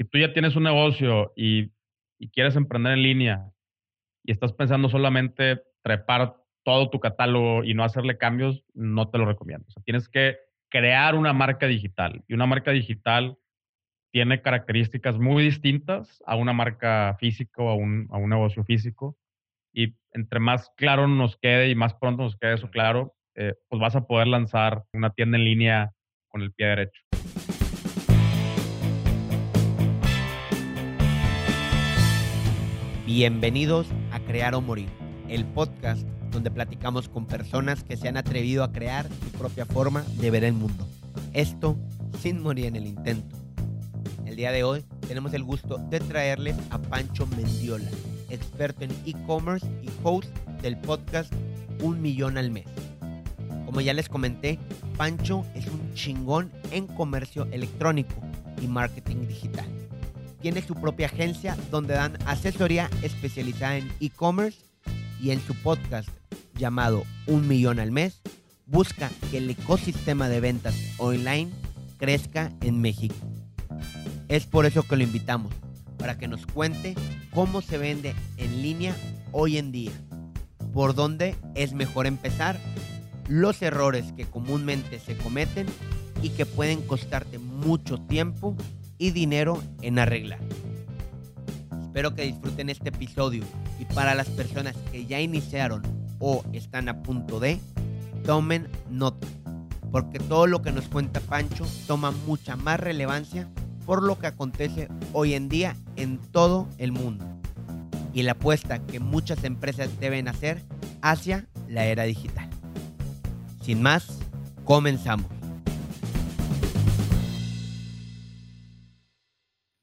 si tú ya tienes un negocio y, y quieres emprender en línea y estás pensando solamente trepar todo tu catálogo y no hacerle cambios, no te lo recomiendo. O sea, tienes que crear una marca digital y una marca digital tiene características muy distintas a una marca física o a un, a un negocio físico. Y entre más claro nos quede y más pronto nos quede eso claro, eh, pues vas a poder lanzar una tienda en línea con el pie derecho. Bienvenidos a Crear o Morir, el podcast donde platicamos con personas que se han atrevido a crear su propia forma de ver el mundo. Esto sin morir en el intento. El día de hoy tenemos el gusto de traerles a Pancho Mendiola, experto en e-commerce y host del podcast Un Millón al Mes. Como ya les comenté, Pancho es un chingón en comercio electrónico y marketing digital tiene su propia agencia donde dan asesoría especializada en e-commerce y en su podcast llamado Un Millón al Mes busca que el ecosistema de ventas online crezca en México. Es por eso que lo invitamos, para que nos cuente cómo se vende en línea hoy en día, por dónde es mejor empezar, los errores que comúnmente se cometen y que pueden costarte mucho tiempo y dinero en arreglar. Espero que disfruten este episodio y para las personas que ya iniciaron o están a punto de, tomen nota, porque todo lo que nos cuenta Pancho toma mucha más relevancia por lo que acontece hoy en día en todo el mundo y la apuesta que muchas empresas deben hacer hacia la era digital. Sin más, comenzamos.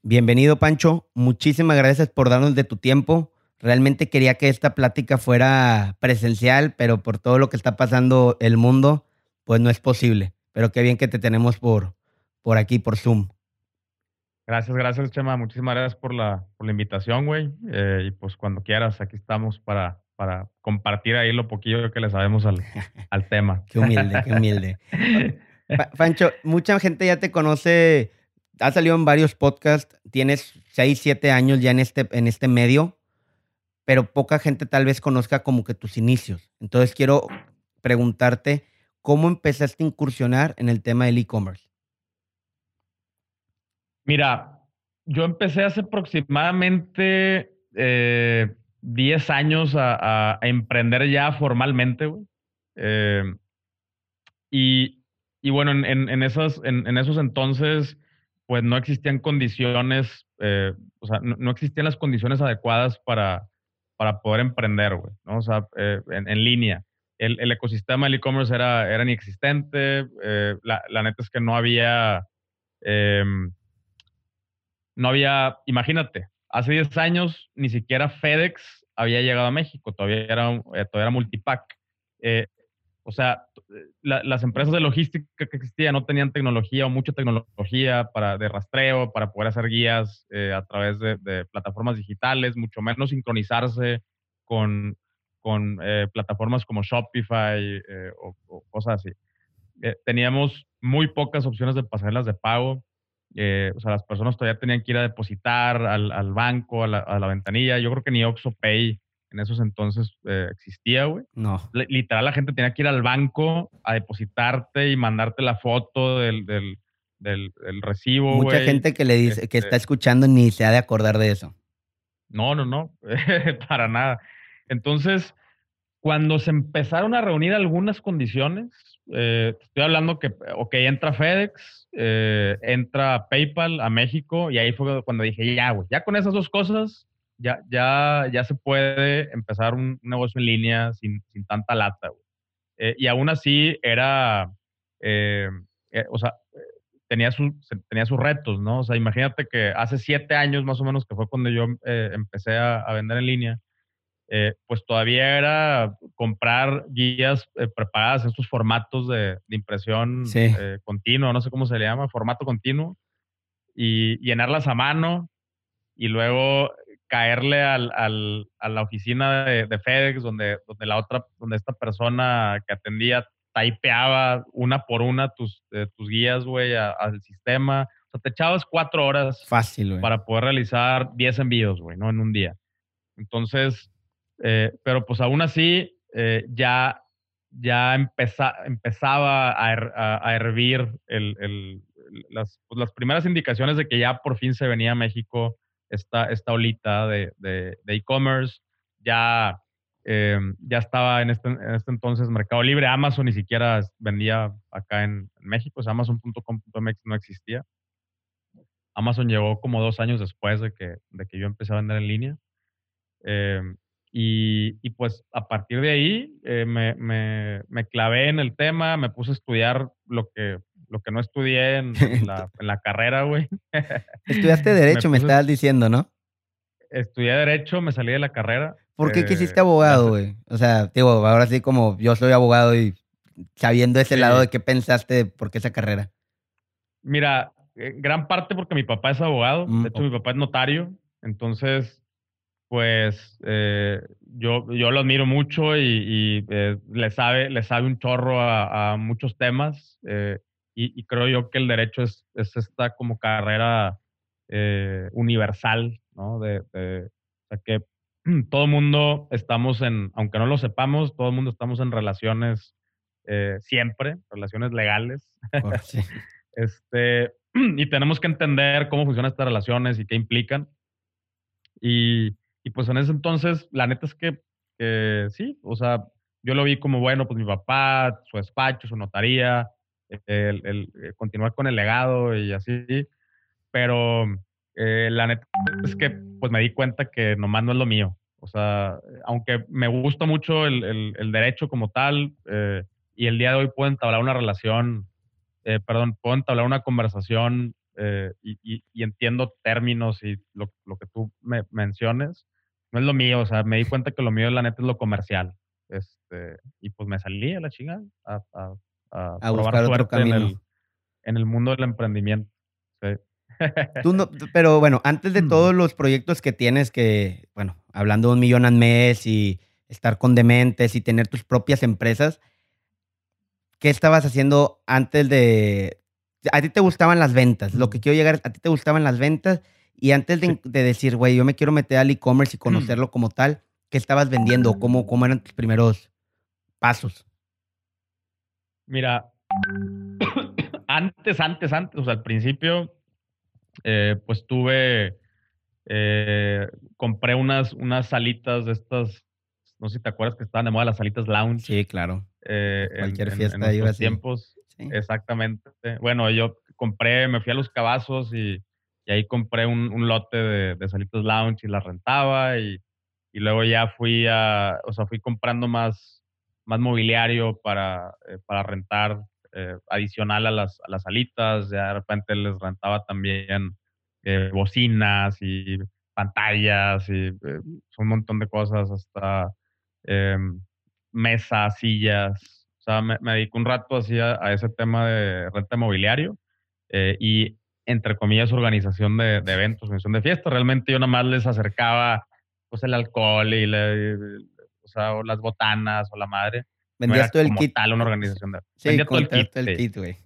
Bienvenido, Pancho. Muchísimas gracias por darnos de tu tiempo. Realmente quería que esta plática fuera presencial, pero por todo lo que está pasando el mundo, pues no es posible. Pero qué bien que te tenemos por, por aquí, por Zoom. Gracias, gracias, Chema. Muchísimas gracias por la, por la invitación, güey. Eh, y pues cuando quieras, aquí estamos para, para compartir ahí lo poquillo que le sabemos al, al tema. qué humilde, qué humilde. Pancho, mucha gente ya te conoce has salido en varios podcasts, tienes 6, 7 años ya en este, en este medio, pero poca gente tal vez conozca como que tus inicios. Entonces quiero preguntarte, ¿cómo empezaste a incursionar en el tema del e-commerce? Mira, yo empecé hace aproximadamente 10 eh, años a, emprender ya formalmente, eh, y, bueno, en, esos entonces pues no existían condiciones, eh, o sea, no, existían las condiciones adecuadas para, para poder emprender, güey, ¿no? O sea, eh, en, línea. El, el, ecosistema del e-commerce era, era inexistente, eh, la, la, neta es que no había, em, no había, imagínate, hace 10 años ni siquiera FedEx había llegado a México, todavía era, todavía era multipack. O sea, las empresas de logística que existían no tenían tecnología o mucha tecnología para, de rastreo para poder hacer guías eh, a través de, plataformas digitales, mucho menos sincronizarse con, eh, plataformas como Shopify eh, o, cosas así. teníamos muy pocas opciones de pasarelas de pago. o sea, las personas todavía tenían que ir a depositar al, al banco, a la, a la, ventanilla. Yo creo que ni OxoPay en esos entonces eh, existía, güey. No. literal, la gente tenía que ir al banco a depositarte y mandarte la foto del, del, del, recibo, Mucha gente que le dice, que está este escuchando ni se ha de acordar de eso. No, no, no, para nada. Entonces, cuando se empezaron a reunir algunas condiciones, eh, estoy hablando que, ok, entra FedEx, eh, entra PayPal a México, y ahí fue cuando dije, ya, güey, ya con esas dos cosas ya, ya, ya se puede empezar un, negocio en línea sin, sin tanta lata. Eh, y aún así era, eh, eh, o sea, tenía, tenía sus retos, ¿no? O sea, imagínate que hace siete años más o menos, que fue cuando yo empecé a, vender en línea, pues todavía era comprar guías preparadas, estos formatos de, de impresión continua, no sé cómo se le llama, formato continuo, y llenarlas a mano y luego caerle al, al, a la oficina de, FedEx, donde, donde la otra, donde esta persona que atendía typeaba una por una tus, tus guías, güey, al sistema, O sea, te echabas cuatro horas Fácil, güey. para poder realizar 10 envíos, güey, ¿no? En un día. Entonces, eh, pero pues aún así, eh, ya, ya empeza- empezaba a, her- a- a hervir el- el- las, pues, las primeras indicaciones de que ya por fin se venía a México esta, esta olita de de- de e-commerce. ya, eh, ya estaba en este, en este entonces Mercado Libre. Amazon ni siquiera vendía acá en, en México. O sea, Amazon.com.mx no existía. Amazon llegó como dos años después de que, de que yo empecé a vender en línea. Eh, y, y, pues a partir de ahí eh, me, me, me, clavé en el tema, me puse a estudiar lo que, lo que no estudié en, en, la, en la, carrera, güey. Estudiaste Derecho, me, me, estabas diciendo, ¿no? Estudié Derecho, me salí de la carrera. ¿Por qué eh, quisiste abogado, güey? O sea, digo, ahora sí como yo soy abogado y sabiendo ese sí. lado de qué pensaste, ¿por qué esa carrera? Mira, gran parte porque mi papá es abogado, Mm, de hecho mi papá es notario, entonces pues eh, yo, yo lo admiro mucho y, y eh, le, sabe, le sabe un chorro a, a muchos temas eh, y, y, creo yo que el derecho es, es esta como carrera eh, universal, ¿no? De, de, o sea que todo el mundo estamos en, aunque no lo sepamos, todo el mundo estamos en relaciones eh, siempre, relaciones legales. Sí. este, y tenemos que entender cómo funcionan estas relaciones y qué implican. Y, y pues en ese entonces, la neta es que, que, sí, o sea, yo lo vi como, bueno, pues mi papá, su despacho, su notaría, el, el, el continuar con el legado y así, pero eh, la neta es que pues me di cuenta que nomás no es lo mío. O sea, aunque me gusta mucho el, el, derecho como tal, eh, y el día de hoy puedo entablar una relación, eh, perdón, puedo entablar una conversación eh, y, y, y, entiendo términos y lo, lo, que tú me menciones, no es lo mío, o sea, me di cuenta que lo mío, la neta, es lo comercial. Este, y pues me salí a la chingada a, a, a, a buscar otro camino. En el, en el mundo del emprendimiento. Sí. Tú no, pero bueno, antes de todos los proyectos que tienes, que, bueno, hablando de un millón al mes y estar con dementes y tener tus propias empresas, ¿qué estabas haciendo antes de... A ti te gustaban las ventas, lo que quiero llegar es, a ti te gustaban las ventas y antes de, sí. de decir, güey, yo me quiero meter al e-commerce y conocerlo como tal, ¿qué estabas vendiendo? ¿Cómo, ¿Cómo eran tus primeros pasos? Mira, antes, antes, antes, o sea, al principio, eh, pues tuve, eh, compré unas, unas salitas de estas, no sé si te acuerdas que estaban de moda las salitas lounge. Sí, claro. Eh, Cualquier en, fiesta en, iba en así. tiempos. Sí. Exactamente. Bueno, yo compré, me fui a los cabazos y, y ahí compré un, un lote de, de, salitas lounge y las rentaba y, y, luego ya fui a, o sea, fui comprando más, más mobiliario para, eh, para rentar eh, adicional a las, a las salitas. Ya de repente les rentaba también eh, bocinas y pantallas y un montón de cosas, hasta em, mesas, sillas. O sea, me, me un rato así a, ese tema de renta mobiliario y, entre comillas, organización de, eventos, organización de fiestas. Realmente yo nada más les acercaba pues el alcohol y, le, o sea, o las botanas o la madre. Vendías no todo el kit. tal una organización de... Sí, Vendía todo el kit. el kit, güey.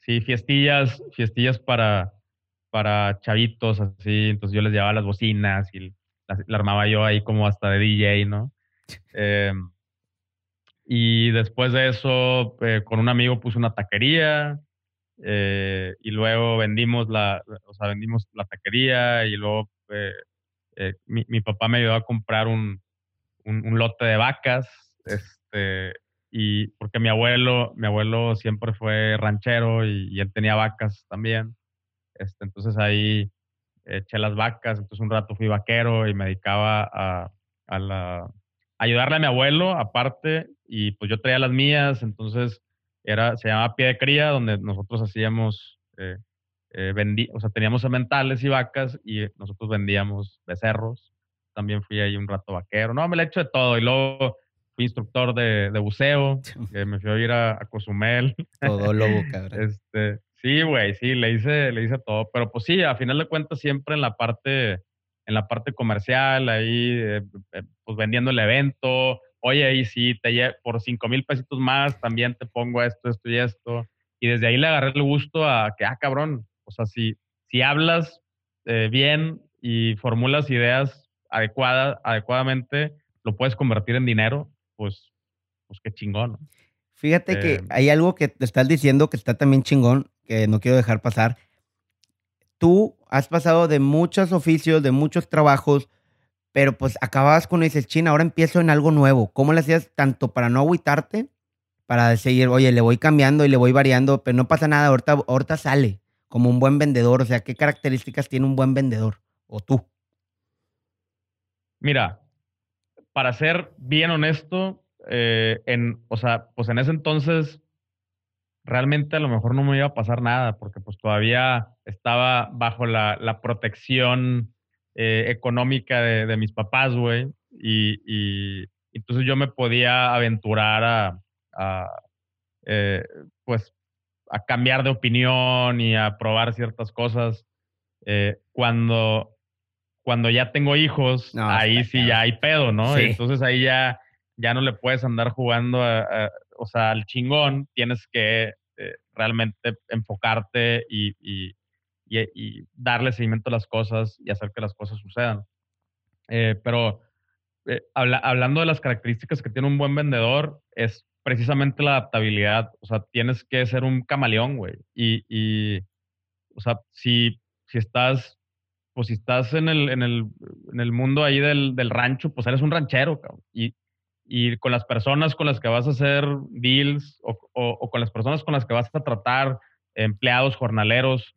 Sí, fiestillas, fiestillas para, para chavitos, así. Entonces yo les llevaba las bocinas y la, la armaba yo ahí como hasta de DJ, ¿no? Eh, y después de eso, eh, con un amigo puse una taquería eh, y luego vendimos la, o sea, vendimos la taquería y luego mi, mi, papá me ayudó a comprar un, un, lote de vacas, este, y porque mi abuelo, mi abuelo siempre fue ranchero y, y él tenía vacas también. Este, entonces ahí eché las vacas, entonces un rato fui vaquero y me dedicaba a, a la, ayudarle a mi abuelo aparte y pues yo traía las mías, entonces era, se llamaba pie de cría, donde nosotros hacíamos, eh, eh, vendí, o sea, teníamos sementales y vacas y nosotros vendíamos becerros. También fui ahí un rato vaquero. No, me le he hecho de todo. Y luego fui instructor de, de buceo, eh, me fui a ir a, a Cozumel. Todo lobo, cabrón. Este, sí, güey, sí, le hice, le hice todo. Pero pues sí, a final de cuentas siempre en la parte, en la parte comercial, ahí eh, pues vendiendo el evento. Oye, ahí sí, te por cinco mil pesitos más también te pongo esto, esto y esto. Y desde ahí le agarré el gusto a que, ah, cabrón, o sea, si, si hablas eh, bien y formulas ideas adecuadas, adecuadamente, lo puedes convertir en dinero, pues, pues qué chingón. Fíjate que eh, hay algo que te estás diciendo que está también chingón, que no quiero dejar pasar. Tú has pasado de muchos oficios, de muchos trabajos, pero pues acababas con dices, China, ahora empiezo en algo nuevo. ¿Cómo le hacías tanto para no agüitarte? Para seguir, oye, le voy cambiando y le voy variando, pero no pasa nada, ahorita, ahorita sale como un buen vendedor. O sea, ¿qué características tiene un buen vendedor? O tú. Mira, para ser bien honesto, eh, en, o sea, pues en ese entonces realmente a lo mejor no me iba a pasar nada, porque pues todavía estaba bajo la, protección eh, económica de, mis papás, güey, y, entonces yo me podía aventurar a, eh, pues, a cambiar de opinión y a probar ciertas cosas. cuando, cuando ya tengo hijos, ahí sí ya hay pedo, ¿no? Entonces ahí ya ya no le puedes andar jugando, o sea, al chingón, tienes que eh, realmente enfocarte y, y, darle seguimiento a las cosas y hacer que las cosas sucedan. Eh, pero eh, hablando de las características que tiene un buen vendedor, es precisamente la adaptabilidad. O sea, tienes que ser un camaleón, güey. Y, o sea, si, si estás, pues si estás en el, en el, en el mundo ahí del, del rancho, pues eres un ranchero, cabrón. Y, y con las personas con las que vas a hacer deals o, con las personas con las que vas a tratar, empleados, jornaleros,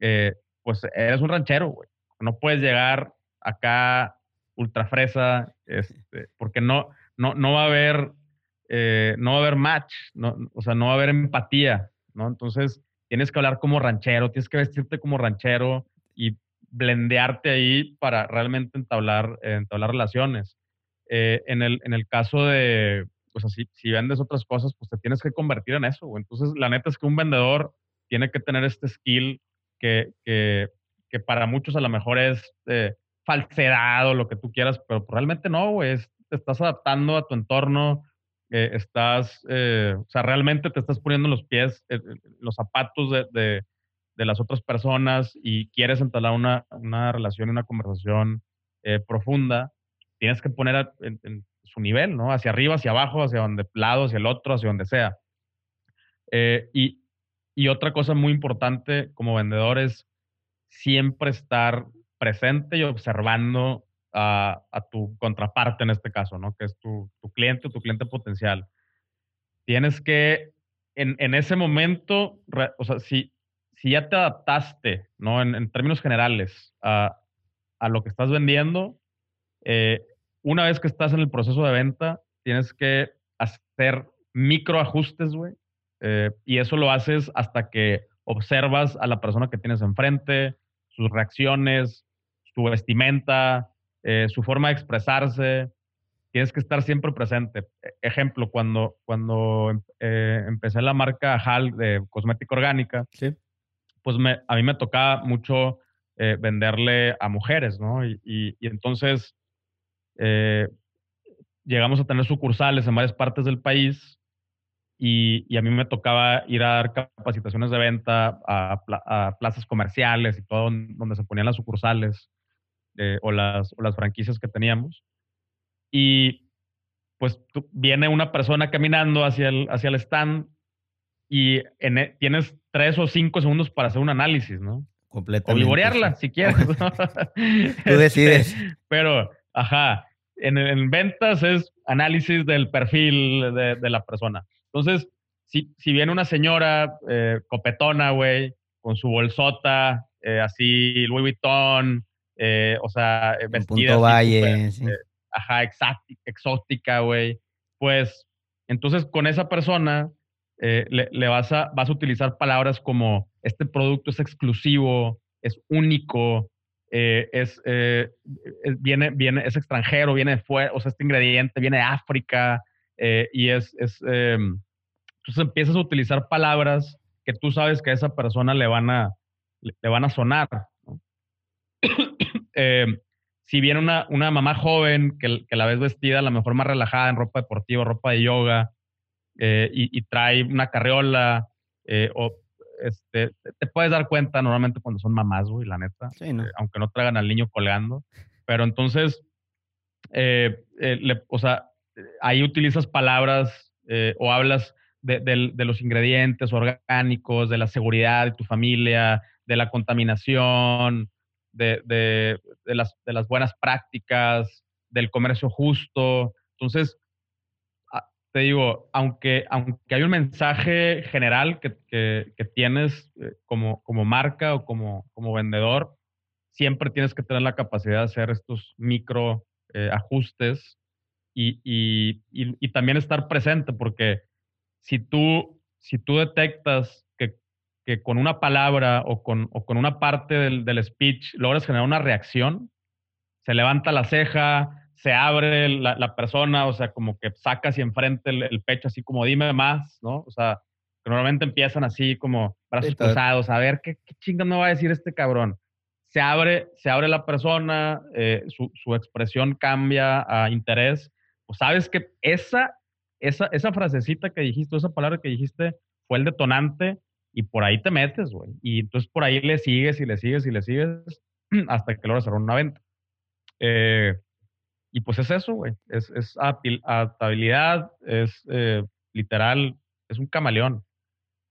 eh, pues eres un ranchero, güey. No puedes llegar acá ultra fresa, este, porque no, no, no va a haber, eh, no va a haber match, no, o sea, no va a haber empatía, ¿no? Entonces, tienes que hablar como ranchero, tienes que vestirte como ranchero y blendearte ahí para realmente entablar, entablar relaciones. Eh, en, el, en el caso de, pues así, si vendes otras cosas, pues te tienes que convertir en eso. Entonces, la neta es que un vendedor tiene que tener este skill que, que, que para muchos a lo mejor es eh, falsedad o lo que tú quieras, pero realmente no, güey. Te estás adaptando a tu entorno, eh, estás, o sea, realmente te estás poniendo los pies, los zapatos de, de, las otras personas y quieres entablar una, una relación, una conversación profunda tienes que poner en, su nivel, ¿no? Hacia arriba, hacia abajo, hacia donde lado, hacia el otro, hacia donde sea. Eh, y, otra cosa muy importante como vendedor es siempre estar presente y observando a, tu contraparte en este caso, ¿no? Que es tu, cliente o tu cliente potencial. Tienes que, en, ese momento, o sea, si, si ya te adaptaste, ¿no? En, términos generales, a, a, lo que estás vendiendo, eh, una vez que estás en el proceso de venta, tienes que hacer microajustes, güey. Eh, y eso lo haces hasta que observas a la persona que tienes enfrente, sus reacciones, su vestimenta, eh, su forma de expresarse. Tienes que estar siempre presente. E, ejemplo, cuando, cuando empecé la marca HAL de cosmética orgánica, pues a mí me tocaba mucho venderle a mujeres, ¿no? y entonces eh, llegamos a tener sucursales en varias partes del país y, a mí me tocaba ir a dar capacitaciones de venta a, plazas comerciales y todo donde se ponían las sucursales eh, o, las, las franquicias que teníamos. Y pues viene una persona caminando hacia el, hacia el stand y e, tienes tres o cinco segundos para hacer un análisis, ¿no? Completamente. O vivorearla, si quieres. Tú decides. Este, pero, ajá, en, ventas es análisis del perfil de, la persona. Entonces, si, si viene una señora eh, copetona, güey, con su bolsota, eh, así Louis Vuitton, eh, o sea, vestida. Punto Valle, ajá, exótica, güey. Pues, entonces con esa persona le, le, vas, a, vas a utilizar palabras como este producto es exclusivo, es único, eh, eh, es, viene, viene, es extranjero, viene de fuera, o sea, este ingrediente viene de África eh, y es, es em, entonces empiezas a utilizar palabras que tú sabes que a esa persona le van a, le, van a sonar. Em, si viene una, una mamá joven que, que, la ves vestida a lo mejor más relajada en ropa deportiva, ropa de yoga, y, y, trae una carriola, o este, te puedes dar cuenta normalmente cuando son mamás, güey, la neta. Sí, ¿no? eh, aunque no traigan al niño colgando. Pero entonces, eh, eh, le- o sea, ahí utilizas palabras eh, o hablas de, del- de los ingredientes orgánicos, de la seguridad de tu familia, de la contaminación, de, de- de las, de las buenas prácticas, del comercio justo. Entonces, te digo, aunque, aunque hay un mensaje general que, que- tienes eh, como, como marca o como, como vendedor, siempre tienes que tener la capacidad de hacer estos micro eh, ajustes y, y- y- y también estar presente, porque si tú, si tú detectas que, que con una palabra o con, o con una parte del, del speech logras generar una reacción, se levanta la ceja, se abre la, la persona, o sea, como que saca hacia enfrente el, el pecho, así como dime más, ¿no? O sea, que normalmente empiezan así como brazos cruzados, a ver qué, qué chingas me va a decir este cabrón. Se abre, se abre la persona, eh, su, su expresión cambia a interés. Pues sabes que esa, esa, esa frasecita que dijiste, esa palabra que dijiste, fue el detonante y por ahí te metes, güey. Y entonces por ahí le sigues y le sigues y le sigues hasta que logras cerrar una venta. Eh, y pues es eso, güey. Es, es adaptabilidad, es eh, literal, es un camaleón.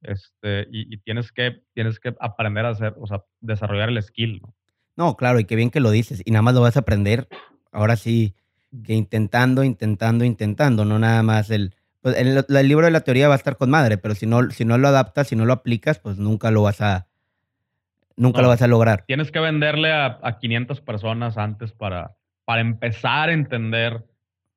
Este, y, y tienes, que, tienes que aprender a hacer, o sea, desarrollar el skill, ¿no? No, claro, y qué bien que lo dices. Y nada más lo vas a aprender, ahora sí, que intentando, intentando, intentando, no nada más el... Pues el, el libro de la teoría va a estar con madre, pero si no, si no lo adaptas, si no lo aplicas, pues nunca lo vas a... Nunca No. lo vas a lograr. Tienes que venderle a, a 500 personas antes para, para empezar a entender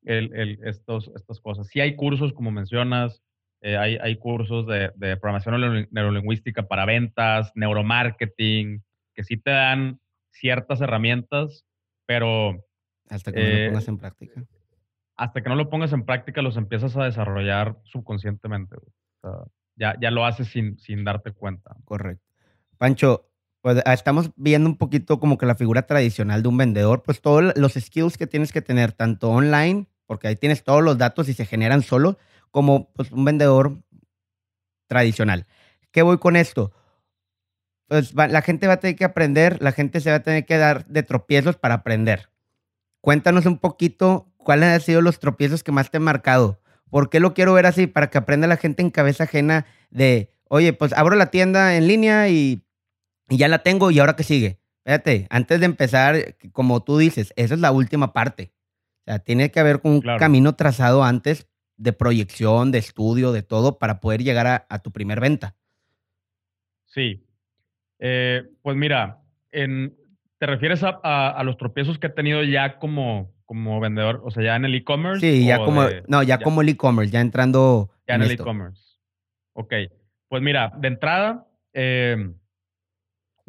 el, el- estos, estas cosas. Sí hay cursos, como mencionas, eh, hay, hay cursos de, de programación neuro- neurolingüística para ventas, neuromarketing, que sí te dan ciertas herramientas, pero Hasta que no lo Eh, pongas en práctica. hasta que no lo pongas en práctica los empiezas a desarrollar subconscientemente. güey. O sea, ya, ya lo haces sin, sin darte cuenta. Correcto. Pancho, pues ah, estamos viendo un poquito como que la figura tradicional de un vendedor, pues todos los skills que tienes que tener, tanto online, porque ahí tienes todos los datos y se generan solo, como pues un vendedor tradicional. ¿Qué voy con esto? Pues va- la gente va a tener que aprender, la gente se va a tener que dar de tropiezos para aprender. Cuéntanos un poquito cuáles han sido los tropiezos que más te han marcado. ¿Por qué lo quiero ver así? Para que aprenda la gente en cabeza ajena de, oye, pues abro la tienda en línea y, y ya la tengo y ahora qué sigue. Fíjate, antes de empezar, como tú dices, esa es la última parte. O sea, tiene que haber un Claro. camino trazado antes de proyección, de estudio, de todo, para poder llegar a, a tu primer venta. Sí. Eh, pues mira, en, ¿te refieres a, a- a los tropiezos que he tenido ya como, como vendedor? O sea, ya en el e-commerce. Sí, ya como, de- no, ya, ya- como el e-commerce, ya entrando ya en el esto. e-commerce. Ok. Pues mira, de entrada, eh,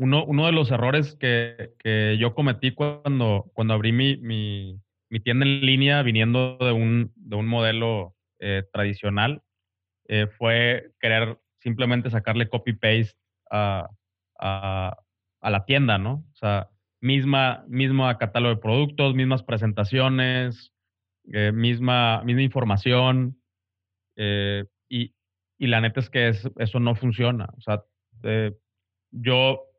uno, uno de los errores que, que yo cometí cuando, cuando abrí mi, mi, tienda en línea viniendo de un, de un modelo eh, tradicional eh, fue querer simplemente sacarle copy-paste a, a, a la tienda, ¿no? O sea, misma, misma catálogo de productos, mismas presentaciones, eh, misma, misma información. y, y la neta es que es- eso no funciona. O sea, yo,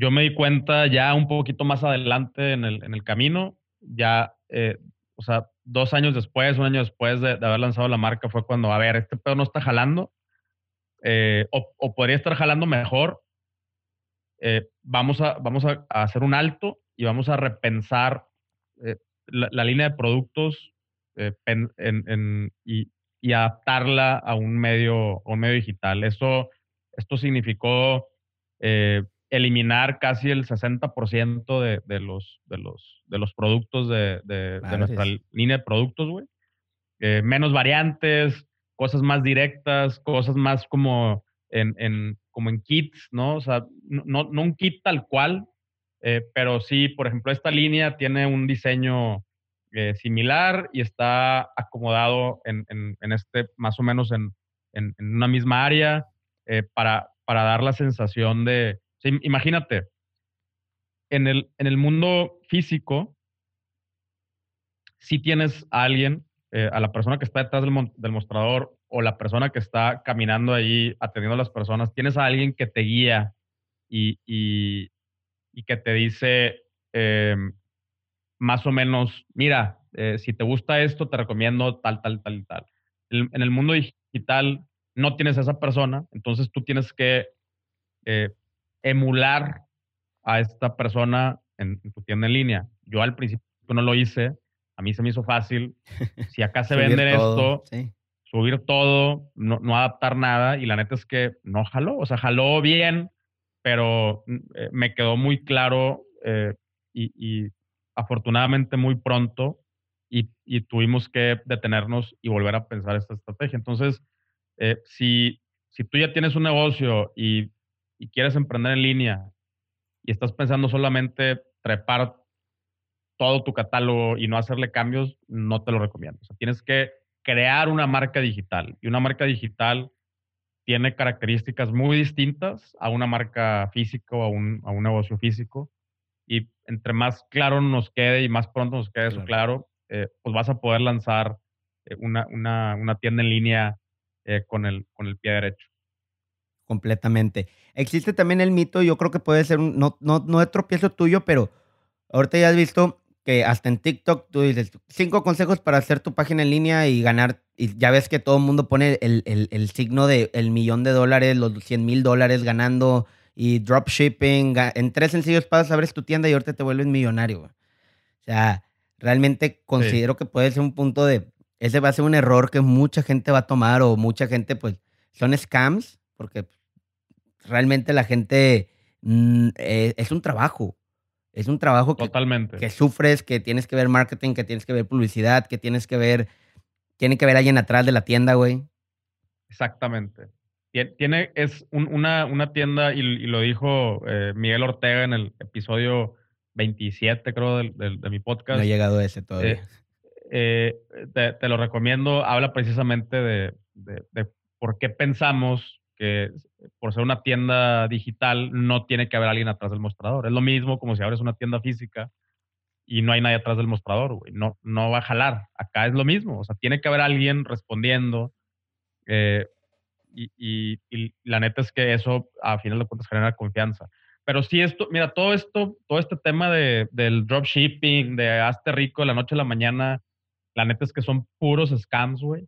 yo me di cuenta ya un poquito más adelante en el, en el camino, ya, eh, o sea, dos años después, un año después de, de haber lanzado la marca, fue cuando, a ver, este pedo no está jalando, eh, o, o podría estar jalando mejor. eh, vamos a, vamos a, a hacer un alto y vamos a repensar eh, la, la línea de productos eh, en- en- y, y adaptarla a un medio, un medio digital. Esto, esto significó eh, eliminar casi el 60% de, de, los, de, los, de los productos de, de- de nuestra línea de productos, güey. Eh, menos variantes, cosas más directas, cosas más como en, en- como en kits, ¿no? O sea, no, un kit tal cual, eh, pero sí, por ejemplo, esta línea tiene un diseño eh, similar y está acomodado en, en- en este, más o menos en, en- una misma área para, para dar la sensación de, imagínate, en el, en el mundo físico, si tienes a alguien, eh, a la persona que está detrás del, mostrador o la persona que está caminando ahí atendiendo a las personas, tienes a alguien que te guía y, y, que te dice em, más o menos, mira, eh, si te gusta esto, te recomiendo tal, tal, tal tal. en el mundo digital no tienes a esa persona, entonces tú tienes que eh, emular a esta persona en, tu tienda en línea. Yo al principio no lo hice, a mí se me hizo fácil. Si acá se vende esto, subir todo, no, adaptar nada, y la neta es que no jaló, o sea, jaló bien, pero mm, eh, me quedó muy claro eh, y, afortunadamente muy pronto y, tuvimos que detenernos y volver a pensar esta estrategia. Entonces, eh, si, si tú ya tienes un negocio y, y quieres emprender en línea y estás pensando solamente trepar todo tu catálogo y no hacerle cambios, no te lo recomiendo. O sea, tienes que crear una marca digital y una marca digital tiene características muy distintas a una marca física o a un, a un negocio físico. Y entre más claro nos quede y más pronto nos quede eso claro, eh, pues vas a poder lanzar eh, una, una, una, tienda en línea eh, con, el, con el pie derecho. Completamente. Existe también el mito, yo creo que puede ser un, no, no, no de tropiezo tuyo, pero ahorita ya has visto que hasta en TikTok tú dices cinco consejos para hacer tu página en línea y ganar. Y ya ves que todo el mundo pone el, el, signo de el millón de dólares, los 100 mil dólares ganando y dropshipping. En tres sencillos pasos abres tu tienda y ahorita te vuelves millonario. O sea, realmente considero que puede ser un punto de. Ese va a ser un error que mucha gente va a tomar o mucha gente, pues, son scams, porque realmente la gente mm, eh, es un trabajo. Es un trabajo que, Totalmente. que sufres, que tienes que ver marketing, que tienes que ver publicidad, que tienes que ver, tiene que ver alguien atrás de la tienda, güey. Exactamente. Tiene, es una, una, tienda, y, lo dijo eh, Miguel Ortega en el episodio 27, creo, de, mi podcast. No ha llegado a ese todavía. Eh, eh, te, lo recomiendo. Habla precisamente de, de por qué pensamos que por ser una tienda digital no tiene que haber alguien atrás del mostrador. Es lo mismo como si abres una tienda física y no hay nadie atrás del mostrador, güey. No, no va a jalar. Acá es lo mismo. O sea, tiene que haber alguien respondiendo. Eh, y, la neta es que eso a final de cuentas genera confianza. Pero sí, esto, mira, todo esto, todo este tema de, del dropshipping, de hazte rico de la noche a la mañana, la neta es que son puros scams, güey.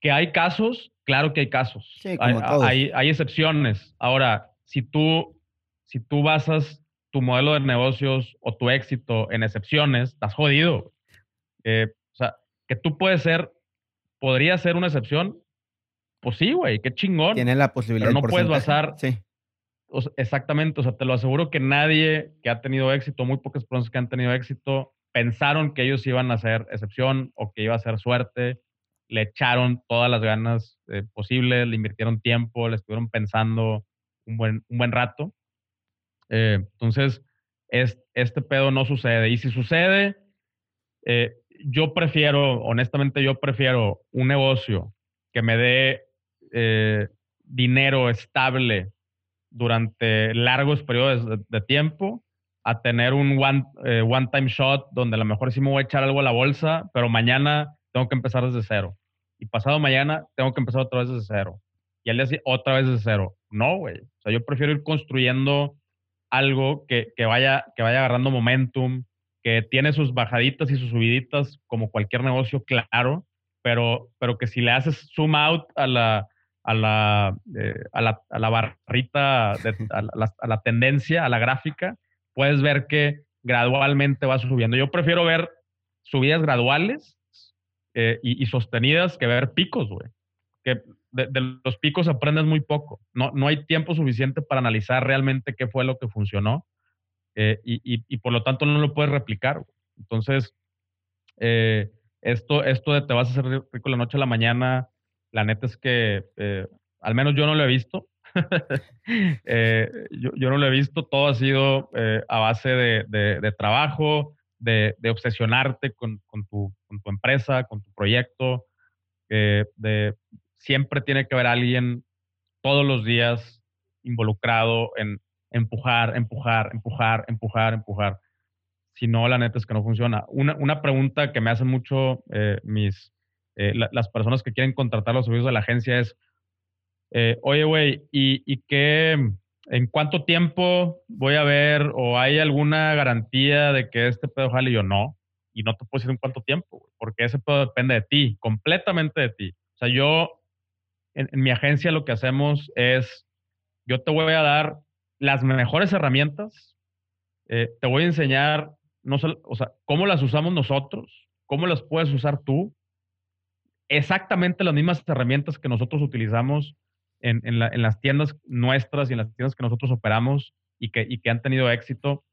Que hay casos, claro que hay casos. Sí, como hay, hay, excepciones. Ahora, si tú, si tú basas tu modelo de negocios o tu éxito en excepciones, estás jodido. Eh, o sea, que tú puedes ser, podría ser una excepción. Pues sí, güey, qué chingón. Tiene la posibilidad. Pero no puedes basar. Sí. exactamente, o sea, te lo aseguro que nadie que ha tenido éxito, muy pocas personas que han tenido éxito, pensaron que ellos iban a ser excepción o que iba a ser suerte le echaron todas las ganas eh, posibles, le invirtieron tiempo, le estuvieron pensando un buen, un buen rato. Eh, entonces, es, este pedo no sucede. Y si sucede, eh, yo prefiero, honestamente, yo prefiero un negocio que me dé dinero estable durante largos periodos de, de tiempo a tener un one, one time shot donde a lo mejor sí me voy a echar algo a la bolsa, pero mañana tengo que empezar desde cero y pasado mañana tengo que empezar otra vez desde cero. Y día siguiente otra vez desde cero. No, güey. O sea, yo prefiero ir construyendo algo que, que, vaya, que vaya agarrando momentum, que tiene sus bajaditas y sus subiditas como cualquier negocio, claro, pero, pero que si le haces zoom out a la, a la, eh, a la, a la barrita, a, la, a la tendencia, a la gráfica, puedes ver que gradualmente va subiendo. Yo prefiero ver subidas graduales eh, y, sostenidas que ver picos, güey. Que de, los picos aprendes muy poco. No, no hay tiempo suficiente para analizar realmente qué fue lo que funcionó eh, y, y, por lo tanto no lo puedes replicar. Entonces, eh, esto, esto de te vas a hacer rico la noche a la mañana, la neta es que al menos yo no lo he visto. yo, yo, no lo he visto, todo ha sido a base de, de, de trabajo, de, obsesionarte con, tu, empresa, con tu proyecto. de, siempre tiene que haber alguien todos los días involucrado en empujar, empujar, empujar, empujar, empujar. Si no, la neta es que no funciona. Una, pregunta que me hacen mucho eh, mis, eh, las personas que quieren contratar los servicios de la agencia es, eh, oye, güey, ¿y, ¿y qué, en cuánto tiempo voy a ver o hay alguna garantía de que este pedo jale? Y yo no, y no te puedo decir en cuánto tiempo, porque ese pedo depende de ti, completamente de ti. O sea, yo, en, mi agencia lo que hacemos es, yo te voy a dar las mejores herramientas, eh, te voy a enseñar, no o sea, cómo las usamos nosotros, cómo las puedes usar tú, exactamente las mismas herramientas que nosotros utilizamos en, las tiendas nuestras y en las tiendas que nosotros operamos y que, han tenido éxito,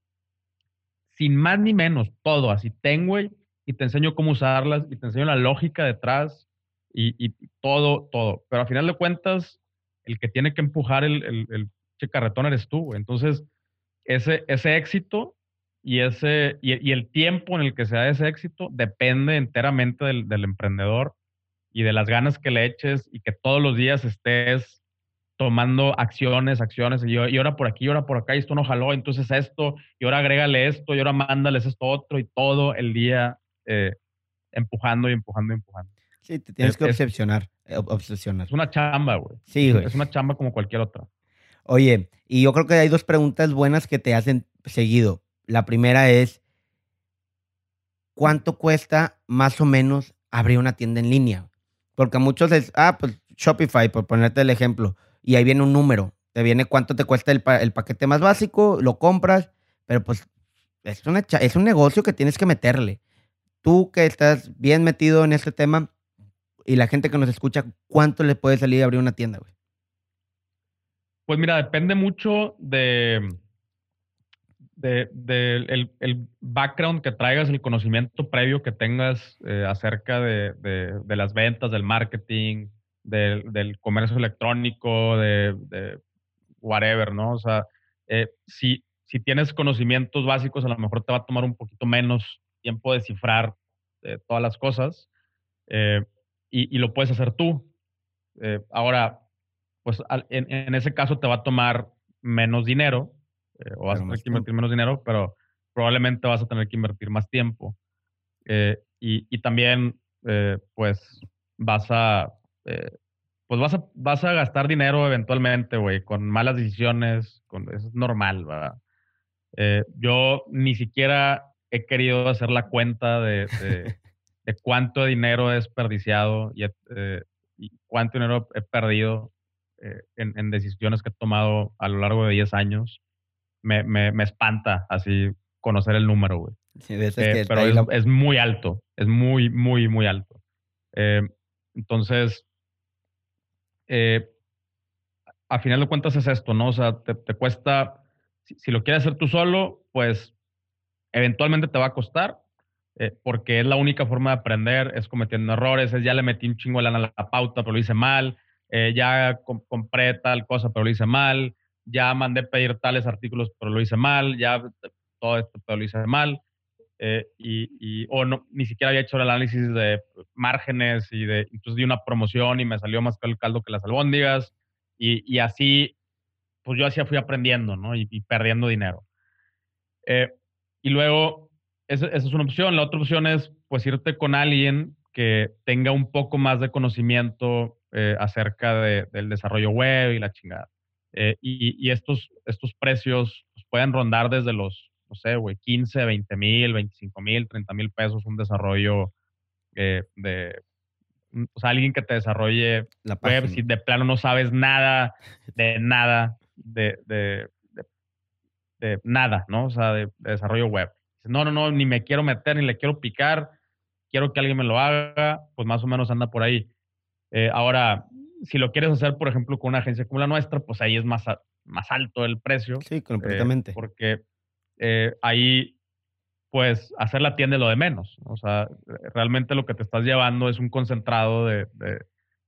sin más ni menos, todo así, tengo y te enseño cómo usarlas y te enseño la lógica detrás y, todo, todo. Pero al final de cuentas, el que tiene que empujar el, el, el carretón eres tú. Entonces, ese, ese éxito y, ese, y, el tiempo en el que se da ese éxito depende enteramente del, del emprendedor y de las ganas que le eches y que todos los días estés tomando acciones, acciones, y, y ahora por aquí, y ahora por acá, y esto no jaló, entonces esto, y ahora agrégale esto, y ahora mándales esto otro, y todo el día eh, empujando y empujando y empujando. Sí, te tienes que obsesionar, eh, obsesionar. Es una chamba, güey. Sí, güey. Es una chamba como cualquier otra. Oye, y yo creo que hay dos preguntas buenas que te hacen seguido. La primera es, ¿cuánto cuesta más o menos abrir una tienda en línea? Porque muchos es, ah, pues Shopify, por ponerte el ejemplo, y ahí viene un número. Te viene cuánto te cuesta el, paquete más básico, lo compras, pero pues es, es un negocio que tienes que meterle. Tú que estás bien metido en este tema y la gente que nos escucha, ¿cuánto le puede salir a abrir una tienda, güey? Pues mira, depende mucho de, de, el, background que traigas, el conocimiento previo que tengas eh, acerca de, de, las ventas, del marketing, del, comercio electrónico, de, whatever, ¿no? O sea, eh, si, si tienes conocimientos básicos, a lo mejor te va a tomar un poquito menos tiempo descifrar eh, todas las cosas y, y, lo puedes hacer tú. ahora, pues en, en ese caso te va a tomar menos dinero, eh, o vas a tener que invertir menos dinero, pero probablemente vas a tener que invertir más tiempo. Eh, y, y, también, eh, pues, vas a, pues vas a, vas a gastar dinero eventualmente, güey, con malas decisiones, con, eso es normal, ¿verdad? yo ni siquiera he querido hacer la cuenta de, de, cuánto dinero he desperdiciado y, y cuánto dinero he perdido en, en, decisiones que he tomado a lo largo de 10 años me, me, me espanta así conocer el número, güey. Eh, pero es, muy alto, es muy, muy, muy alto. Eh, entonces, eh, a final de cuentas es esto, ¿no? O sea, te, te cuesta, si, lo quieres hacer tú solo, pues eventualmente te va a costar, porque es la única forma de aprender, es cometiendo errores, es ya le metí un chingo de lana a la pauta, pero lo hice mal, ya compré tal cosa, pero lo hice mal, ya mandé pedir tales artículos, pero lo hice mal, ya todo esto, pero lo hice mal. Eh, y, o no, ni siquiera había hecho el análisis de márgenes y de, entonces di una promoción y me salió más el caldo que las albóndigas y, y así, pues yo así fui aprendiendo, ¿no? Y, perdiendo dinero. Eh, y luego, esa, es una opción. La otra opción es, pues, irte con alguien que tenga un poco más de conocimiento eh, acerca del desarrollo web y la chingada. Eh, y, estos, estos precios pues, pueden rondar desde los, no sé, güey, 15, 20 mil, 25 mil, 30 mil pesos un desarrollo eh, de, o sea, alguien que te desarrolle la web, si de plano no sabes nada, de nada, de, de, de, nada, ¿no? O sea, de, desarrollo web. No, no, no, ni me quiero meter, ni le quiero picar, quiero que alguien me lo haga, pues más o menos anda por ahí. Eh, ahora, si lo quieres hacer, por ejemplo, con una agencia como la nuestra, pues ahí es más, más alto el precio. Sí, completamente. Eh, porque eh, ahí, pues, hacer la tienda es lo de menos. O sea, realmente lo que te estás llevando es un concentrado de,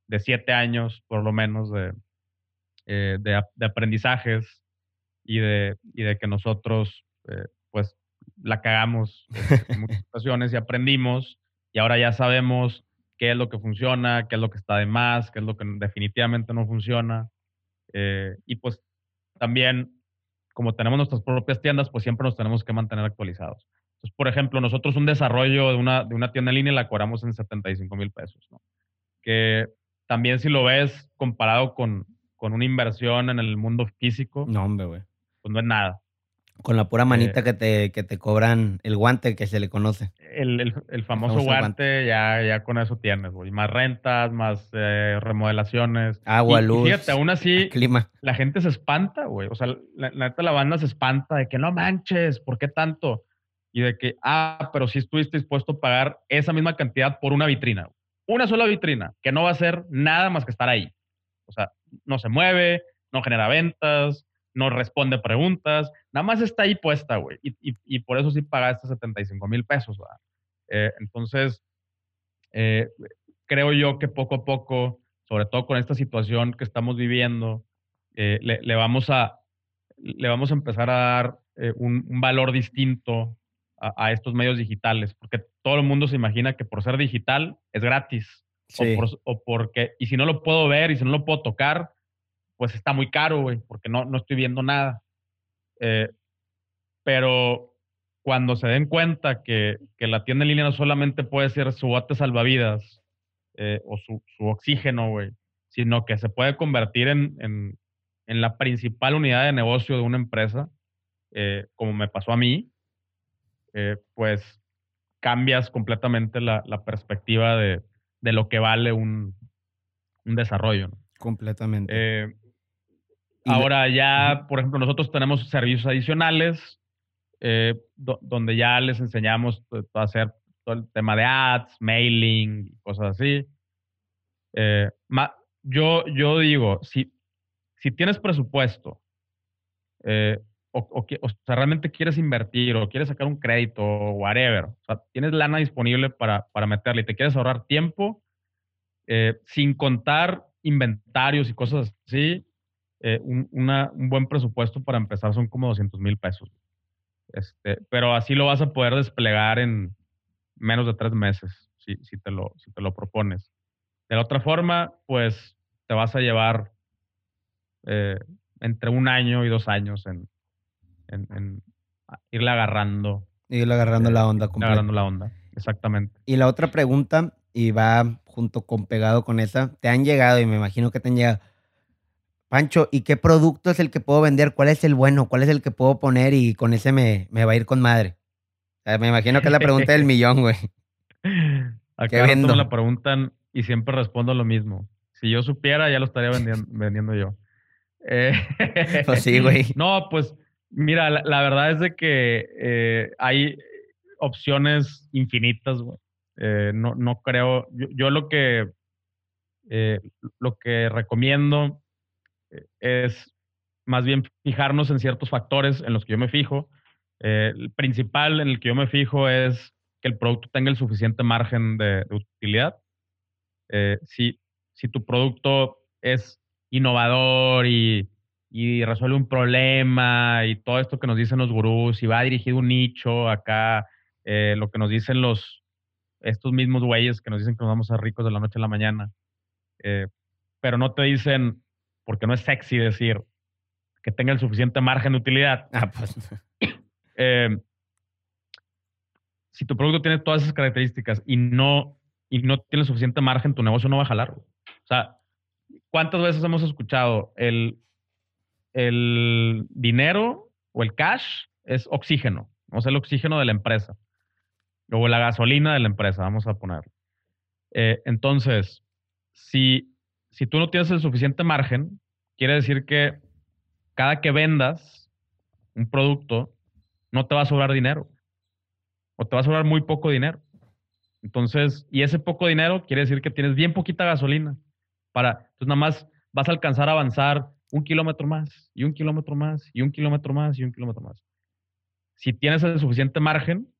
de, siete años, por lo menos, de, eh, de, aprendizajes y de, y de que nosotros, pues, la cagamos en muchas ocasiones y aprendimos y ahora ya sabemos qué es lo que funciona, qué es lo que está de más, qué es lo que definitivamente no funciona. Eh, y pues también, como tenemos nuestras propias tiendas, pues siempre nos tenemos que mantener actualizados. Entonces, por ejemplo, nosotros un desarrollo de una, de una tienda en línea la cobramos en 75 mil pesos, ¿no? Que también si lo ves comparado con, con una inversión en el mundo físico, No, hombre, pues no es nada. Con la pura manita que, te, que te cobran el guante que se le conoce. El, el, el famoso guante, ya, ya con eso tienes, güey. Más rentas, más eh, remodelaciones. Agua, Y- y luz, fíjate, aún así, Clima. la gente se espanta, güey. O sea, la, neta la banda se espanta de que no manches, ¿por qué tanto? Y de que, ah, pero sí estuviste dispuesto a pagar esa misma cantidad por una vitrina. Una sola vitrina, que no va a ser nada más que estar ahí. O sea, no se mueve, no genera ventas, no responde preguntas, nada más está ahí puesta, güey. Y, y- y por eso sí pagaste 75 mil pesos, ¿verdad? Eh, entonces, eh, creo yo que poco a poco, sobre todo con esta situación que estamos viviendo, eh, le, le vamos a, le vamos a empezar a dar un, un valor distinto a, a estos medios digitales, porque todo el mundo se imagina que por ser digital es gratis, Sí. o, por- o porque, y si no lo puedo ver y si no lo puedo tocar, pues está muy caro, güey, porque no, no estoy viendo nada. Eh, pero cuando se den cuenta que, que la tienda en línea no solamente puede ser su bote salvavidas eh, o su, su oxígeno, güey, sino que se puede convertir en, en, en la principal unidad de negocio de una empresa, eh, como me pasó a mí, eh, pues cambias completamente la, la perspectiva de, de lo que vale un, un desarrollo. ¿no? Completamente. Ahora ya, por ejemplo, nosotros tenemos servicios adicionales eh, do- donde ya les enseñamos a hacer todo el tema de ads, mailing, cosas así. Eh, yo, yo digo, si, si tienes presupuesto eh, o, o o sea, realmente quieres invertir o quieres sacar un crédito o whatever, o sea, tienes lana disponible para, para meterle y te quieres ahorrar tiempo, eh, sin contar inventarios y cosas así, eh, un, una- un buen presupuesto para empezar son como 200 mil pesos. Este, pero así lo vas a poder desplegar en menos de tres meses, si, si, te lo, si te lo propones. De la otra forma, pues te vas a llevar eh, entre un año y dos años en, en- en irle agarrando, irle agarrando eh, la onda completa. agarrando la onda. Exactamente. Y la otra pregunta, y va junto con pegado con esa, te han llegado y me imagino que te han llegado. Pancho, ¿y qué producto es el que puedo vender? ¿Cuál es el bueno? ¿Cuál es el que puedo poner? Y con ese me, me va a ir con madre. O sea, me imagino que es la pregunta del millón, güey. A ¿Qué vendo? me la preguntan y siempre respondo lo mismo. Si yo supiera, ya lo estaría vendiendo, vendiendo yo. Eh, Pues sí, güey. No, pues mira, la, la verdad es de que eh, hay opciones infinitas, güey. Eh, no, no creo, yo, yo lo que lo que recomiendo es más bien fijarnos en ciertos factores en los que yo me fijo. Eh, el principal en el que yo me fijo es que el producto tenga el suficiente margen de, utilidad. Eh, si, si tu producto es innovador y, y resuelve un problema y todo esto que nos dicen los gurús y va dirigido un nicho acá, eh, lo que nos dicen los estos mismos güeyes que nos dicen que nos vamos a ser ricos de la noche a la mañana, pero no te dicen, porque no es sexy decir que tenga el suficiente margen de utilidad. Ah, pues. Eh, si tu producto tiene todas esas características y no, y no tiene suficiente margen, tu negocio no va a jalar. O sea, ¿cuántas veces hemos escuchado el, el dinero o el cash es oxígeno? O sea, el oxígeno de la empresa. O la gasolina de la empresa, vamos a poner. Eh, entonces, si, si tú no tienes el suficiente margen, quiere decir que cada que vendas un producto, no te va a sobrar dinero. O te va a sobrar muy poco dinero. Entonces, y ese poco dinero quiere decir que tienes bien poquita gasolina. Para, entonces, nada más vas a alcanzar a avanzar un kilómetro más, y un kilómetro más, y un kilómetro más, y un kilómetro más. Si tienes el suficiente margen,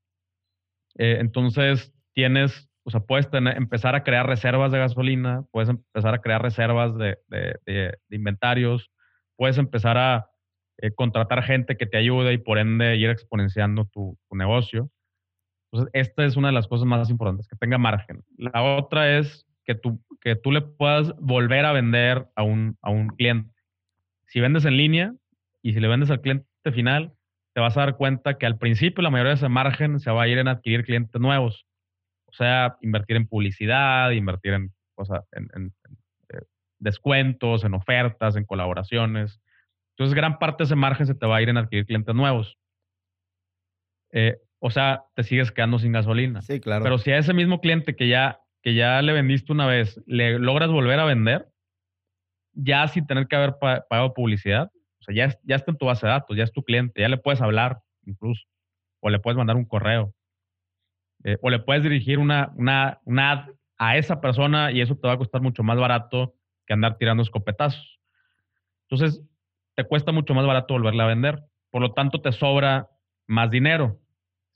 eh, entonces tienes, o sea, puedes empezar a crear reservas de gasolina, puedes empezar a crear reservas de inventarios, puedes empezar a eh, contratar gente que te ayude y por ende ir exponenciando tu, tu negocio. Entonces, esta es una de las cosas más importantes, que tenga margen. La otra es que tú, que tú le puedas volver a vender a un, a un cliente. Si vendes en línea y si le vendes al cliente final, te vas a dar cuenta que al principio la mayoría de ese margen se va a ir en adquirir clientes nuevos. O sea, invertir en publicidad, invertir en, cosas, en, eh, descuentos, en ofertas, en colaboraciones. Entonces, gran parte de ese margen se te va a ir en adquirir clientes nuevos. Eh, o sea, te sigues quedando sin gasolina. Sí, claro. Pero si a ese mismo cliente que ya, que ya le vendiste una vez, le logras volver a vender, ya sin tener que haber pagado publicidad, o sea, ya, ya está en tu base de datos, ya es tu cliente, ya le puedes hablar incluso, o le puedes mandar un correo, eh, o le puedes dirigir una, una, una ad a esa persona y eso te va a costar mucho más barato que andar tirando escopetazos. Entonces, te cuesta mucho más barato volverla a vender. Por lo tanto, te sobra más dinero,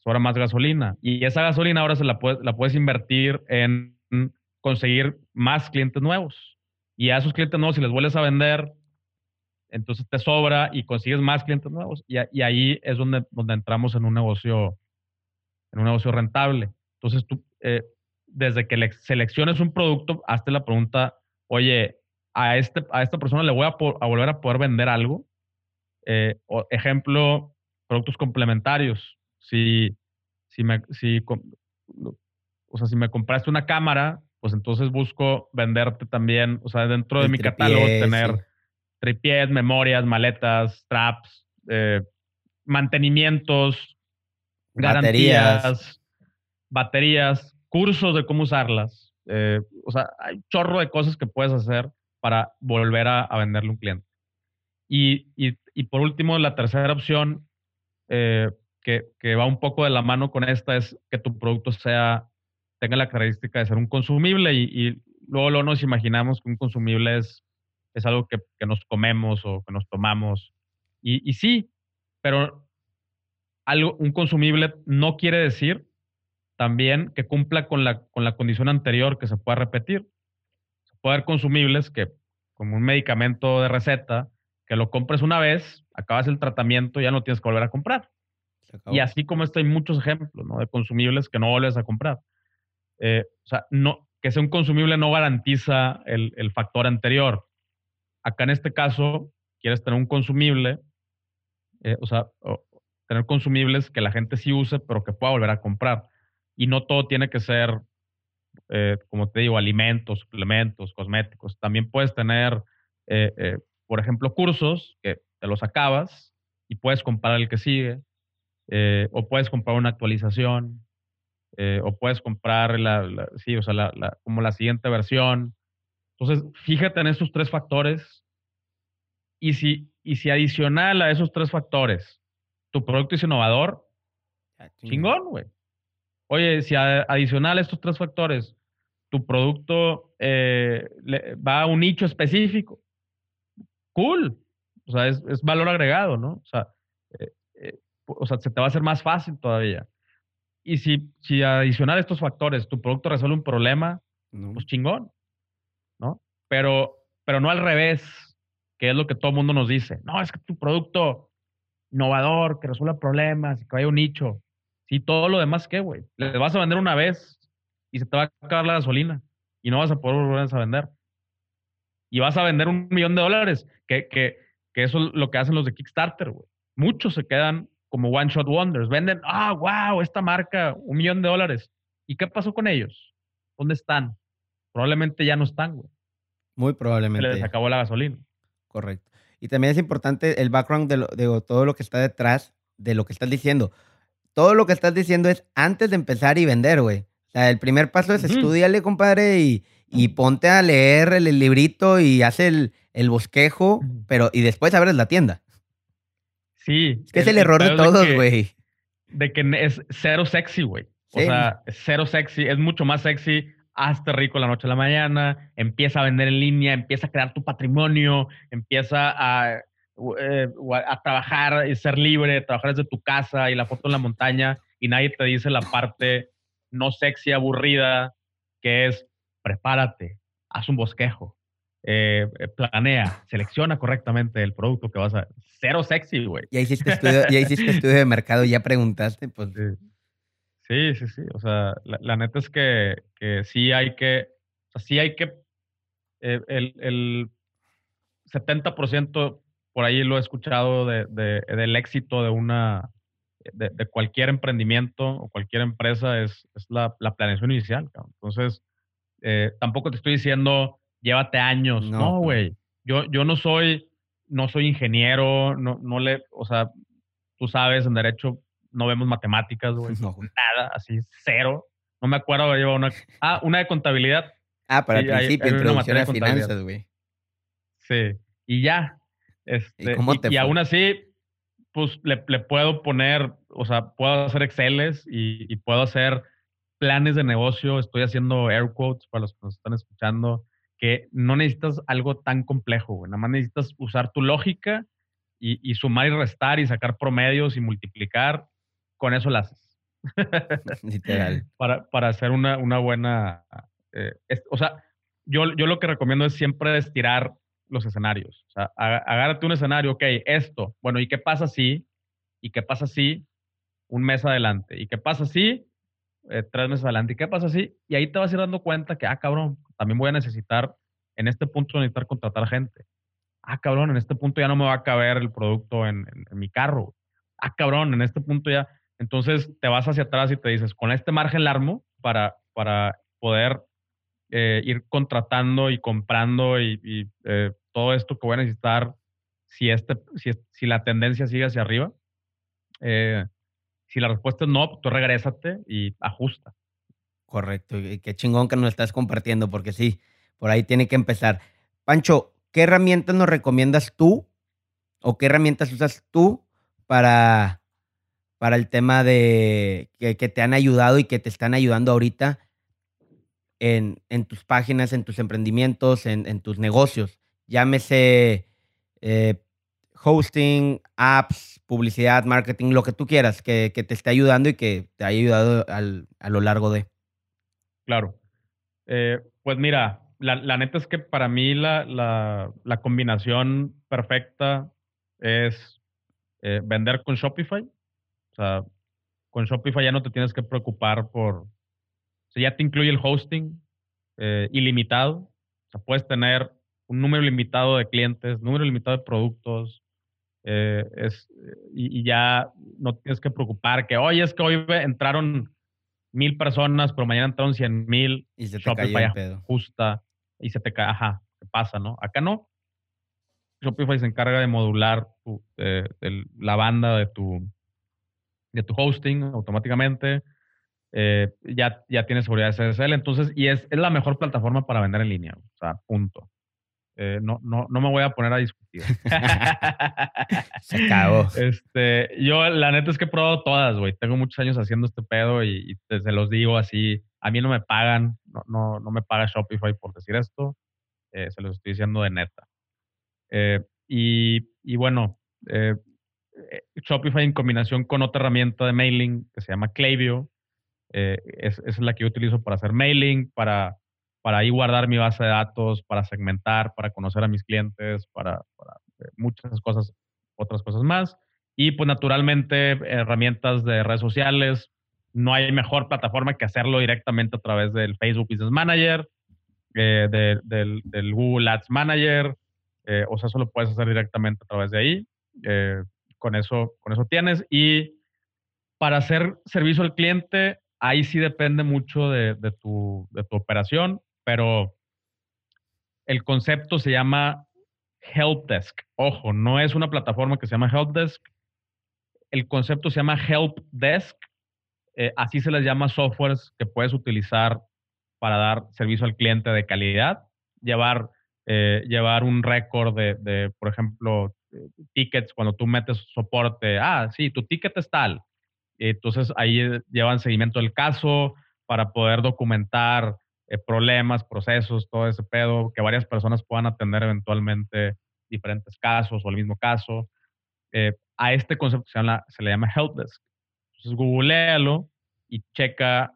sobra más gasolina. Y esa gasolina ahora se la puedes, la puedes invertir en conseguir más clientes nuevos. Y a esos clientes nuevos, si les vuelves a vender, entonces te sobra y consigues más clientes nuevos. Y, y, ahí es donde, donde entramos en un negocio, en un negocio rentable. Entonces tú, eh, desde que le selecciones un producto, hazte la pregunta, oye, a, este, a esta persona le voy a, a volver a poder vender algo. Eh, ejemplo, productos complementarios. Si, si, me, si, o sea, si me compraste una cámara, pues entonces busco venderte también, o sea, dentro de mi catálogo tener tripiés, memorias, maletas, straps, eh, mantenimientos, garantías, baterías, cursos de cómo usarlas. Eh, o sea, hay chorro de cosas que puedes hacer para volver a, venderle a un cliente. Y, y, por último, la tercera opción, eh, que, que, va un poco de la mano con esta, es que tu producto sea, tenga la característica de ser un consumible y, y luego, luego nos imaginamos que un consumible es es algo que, nos comemos o que nos tomamos. Y, sí, pero algo, un consumible no quiere decir también que cumpla con la, con la condición anterior que se pueda repetir. Se puede haber consumibles que, como un medicamento de receta, que lo compres una vez, acabas el tratamiento y ya no tienes que volver a comprar. Y así como esto hay muchos ejemplos ¿no? de consumibles que no vuelves a comprar. Eh, o sea, no, que sea un consumible no garantiza el, el factor anterior. Acá en este caso, quieres tener un consumible, eh, o sea, tener consumibles que la gente sí use, pero que pueda volver a comprar. Y no todo tiene que ser, eh, como te digo, alimentos, suplementos, cosméticos. También puedes tener, eh, por ejemplo, cursos que te los acabas y puedes comprar el que sigue, o puedes comprar una actualización, o puedes comprar la, sí, o sea, como la siguiente versión. Entonces, fíjate en estos tres factores y si, y si adicional a esos tres factores tu producto es innovador, chingón, güey. Oye, si adicional a estos tres factores tu producto eh, va a un nicho específico, cool. O sea, es, valor agregado, ¿no? O sea, eh, eh, o sea, se te va a hacer más fácil todavía. Y si, si adicional a estos factores tu producto resuelve un problema, pues chingón. Pero, pero no al revés, que es lo que todo el mundo nos dice. No, es que tu producto innovador, que resuelva problemas, que vaya un nicho. Sí, todo lo demás, ¿qué, güey? Le vas a vender una vez y se te va a acabar la gasolina y no vas a poder volver a vender. Y vas a vender un millón de dólares, que, que, que eso es lo que hacen los de Kickstarter, güey. Muchos se quedan como one shot wonders. Venden, ah, wow, esta marca, un millón de dólares. ¿Y qué pasó con ellos? ¿Dónde están? Probablemente ya no están, güey. Muy probablemente. Se les acabó la gasolina. Correcto. Y también es importante el background de, todo lo que está detrás de lo que estás diciendo. Todo lo que estás diciendo es antes de empezar y vender, güey. O sea, el primer paso es estudiale, compadre, y, y, ponte a leer el, librito y haz el, bosquejo, pero y después abres la tienda. Sí. Es que es el error de todos, güey. De, que es cero sexy, güey. O sea, cero sexy. Es mucho más sexy hazte rico la noche a la mañana, empieza a vender en línea, empieza a crear tu patrimonio, empieza a, eh, a trabajar y ser libre, trabajar desde tu casa y la foto en la montaña y nadie te dice la parte no sexy, aburrida, que es prepárate, haz un bosquejo, eh, planea, selecciona correctamente el producto que vas a... Cero sexy, güey. Ya hiciste estudio, ya hiciste estudio de mercado, ya preguntaste, pues... Sí, sí, sí. O sea, la, neta es que, que, sí hay que, o sea, sí hay que, eh, el, el 70% por ahí lo he escuchado de, del éxito de una, de, cualquier emprendimiento o cualquier empresa es, es la, la, planeación inicial. Entonces, eh, tampoco te estoy diciendo, llévate años. No, güey. Yo, yo no soy, no soy ingeniero, no, no le, o sea, tú sabes, en derecho no vemos matemáticas, güey. Nada, así, cero. No me acuerdo, lleva una. Ah, una de contabilidad. Ah, para el principio, introducción a finanzas, güey. Sí, y ya. Este, ¿Y, aún así, pues le, puedo poner, o sea, puedo hacer Exceles y, y, puedo hacer planes de negocio. Estoy haciendo air quotes para los que nos están escuchando, que no necesitas algo tan complejo, güey. Nada más necesitas usar tu lógica y, y sumar y restar y sacar promedios y multiplicar. Con eso lo haces. Literal. para, para hacer una, una buena. Eh, o sea, yo, yo lo que recomiendo es siempre estirar los escenarios. O sea, agárrate un escenario, ok, esto, bueno, ¿y qué pasa si? ¿Y qué pasa si? Un mes adelante. ¿Y qué pasa si? Eh, tres meses adelante. ¿Y qué pasa si? Y ahí te vas a ir dando cuenta que, ah, cabrón, también voy a necesitar, en este punto, necesitar contratar gente. Ah, cabrón, en este punto ya no me va a caber el producto en, en mi carro. Ah, cabrón, en este punto ya. Entonces te vas hacia atrás y te dices, con este margen largo para, para poder eh, ir contratando y comprando y, eh, todo esto que voy a necesitar si, este, si, si la tendencia sigue hacia arriba. Eh, si la respuesta es no, tú regrésate y ajusta. Correcto. Y qué chingón que nos estás compartiendo, porque sí, por ahí tiene que empezar. Pancho, ¿qué herramientas nos recomiendas tú o qué herramientas usas tú para, para el tema de que, te han ayudado y que te están ayudando ahorita en, en tus páginas, en tus emprendimientos, en, tus negocios. Llámese eh, hosting, apps, publicidad, marketing, lo que tú quieras, que, que, te esté ayudando y que te haya ayudado al, a lo largo de. Claro. Eh, pues mira, la, la, neta es que para mí la, la, la combinación perfecta es eh, vender con Shopify. O sea, con Shopify ya no te tienes que preocupar por, ya te incluye el hosting eh, ilimitado. O sea, puedes tener un número limitado de clientes, número limitado de productos. Eh, es, y, ya no tienes que preocupar que, oye, es que hoy entraron mil personas, pero mañana entraron cien mil. Y se te Shopify pedo. justa y se te cae, ajá, ¿qué pasa, no? Acá no. Shopify se encarga de modular eh, la banda de tu, de tu hosting automáticamente eh, ya, ya tiene seguridad SSL, entonces, y es, es, la mejor plataforma para vender en línea, o sea, punto. Eh, no, no, no me voy a poner a discutir. Se acabó. Este, yo, la neta es que he probado todas, güey. Tengo muchos años haciendo este pedo y, y te, se los digo así. A mí no me pagan, no, no, no me paga Shopify por decir esto. Eh, se los estoy diciendo de neta. y, y, bueno, Shopify en combinación con otra herramienta de mailing que se llama Klaviyo, eh, es, es, la que yo utilizo para hacer mailing, para, para ahí guardar mi base de datos, para segmentar, para conocer a mis clientes, para, eh, muchas cosas, otras cosas más. Y pues naturalmente herramientas de redes sociales. No hay mejor plataforma que hacerlo directamente a través del Facebook Business Manager, eh, del, del, Google Ads Manager. o sea, eso lo puedes hacer directamente a través de ahí. Con, eso, con eso tienes. Y para hacer servicio al cliente, ahí sí depende mucho de, tu, operación, pero el concepto se llama Helpdesk. Ojo, no es una plataforma que se llama Helpdesk. El concepto se llama Helpdesk. Eh, así se les llama softwares que puedes utilizar para dar servicio al cliente de calidad, llevar, eh, llevar un récord de, de, por ejemplo, tickets cuando tú metes soporte. Ah, sí, tu ticket es tal entonces ahí eh, llevan seguimiento del caso para poder documentar eh, problemas, procesos, todo ese pedo, que varias personas puedan atender eventualmente diferentes casos o el mismo caso. Eh, a este concepto se, le llama helpdesk. Entonces googlealo y checa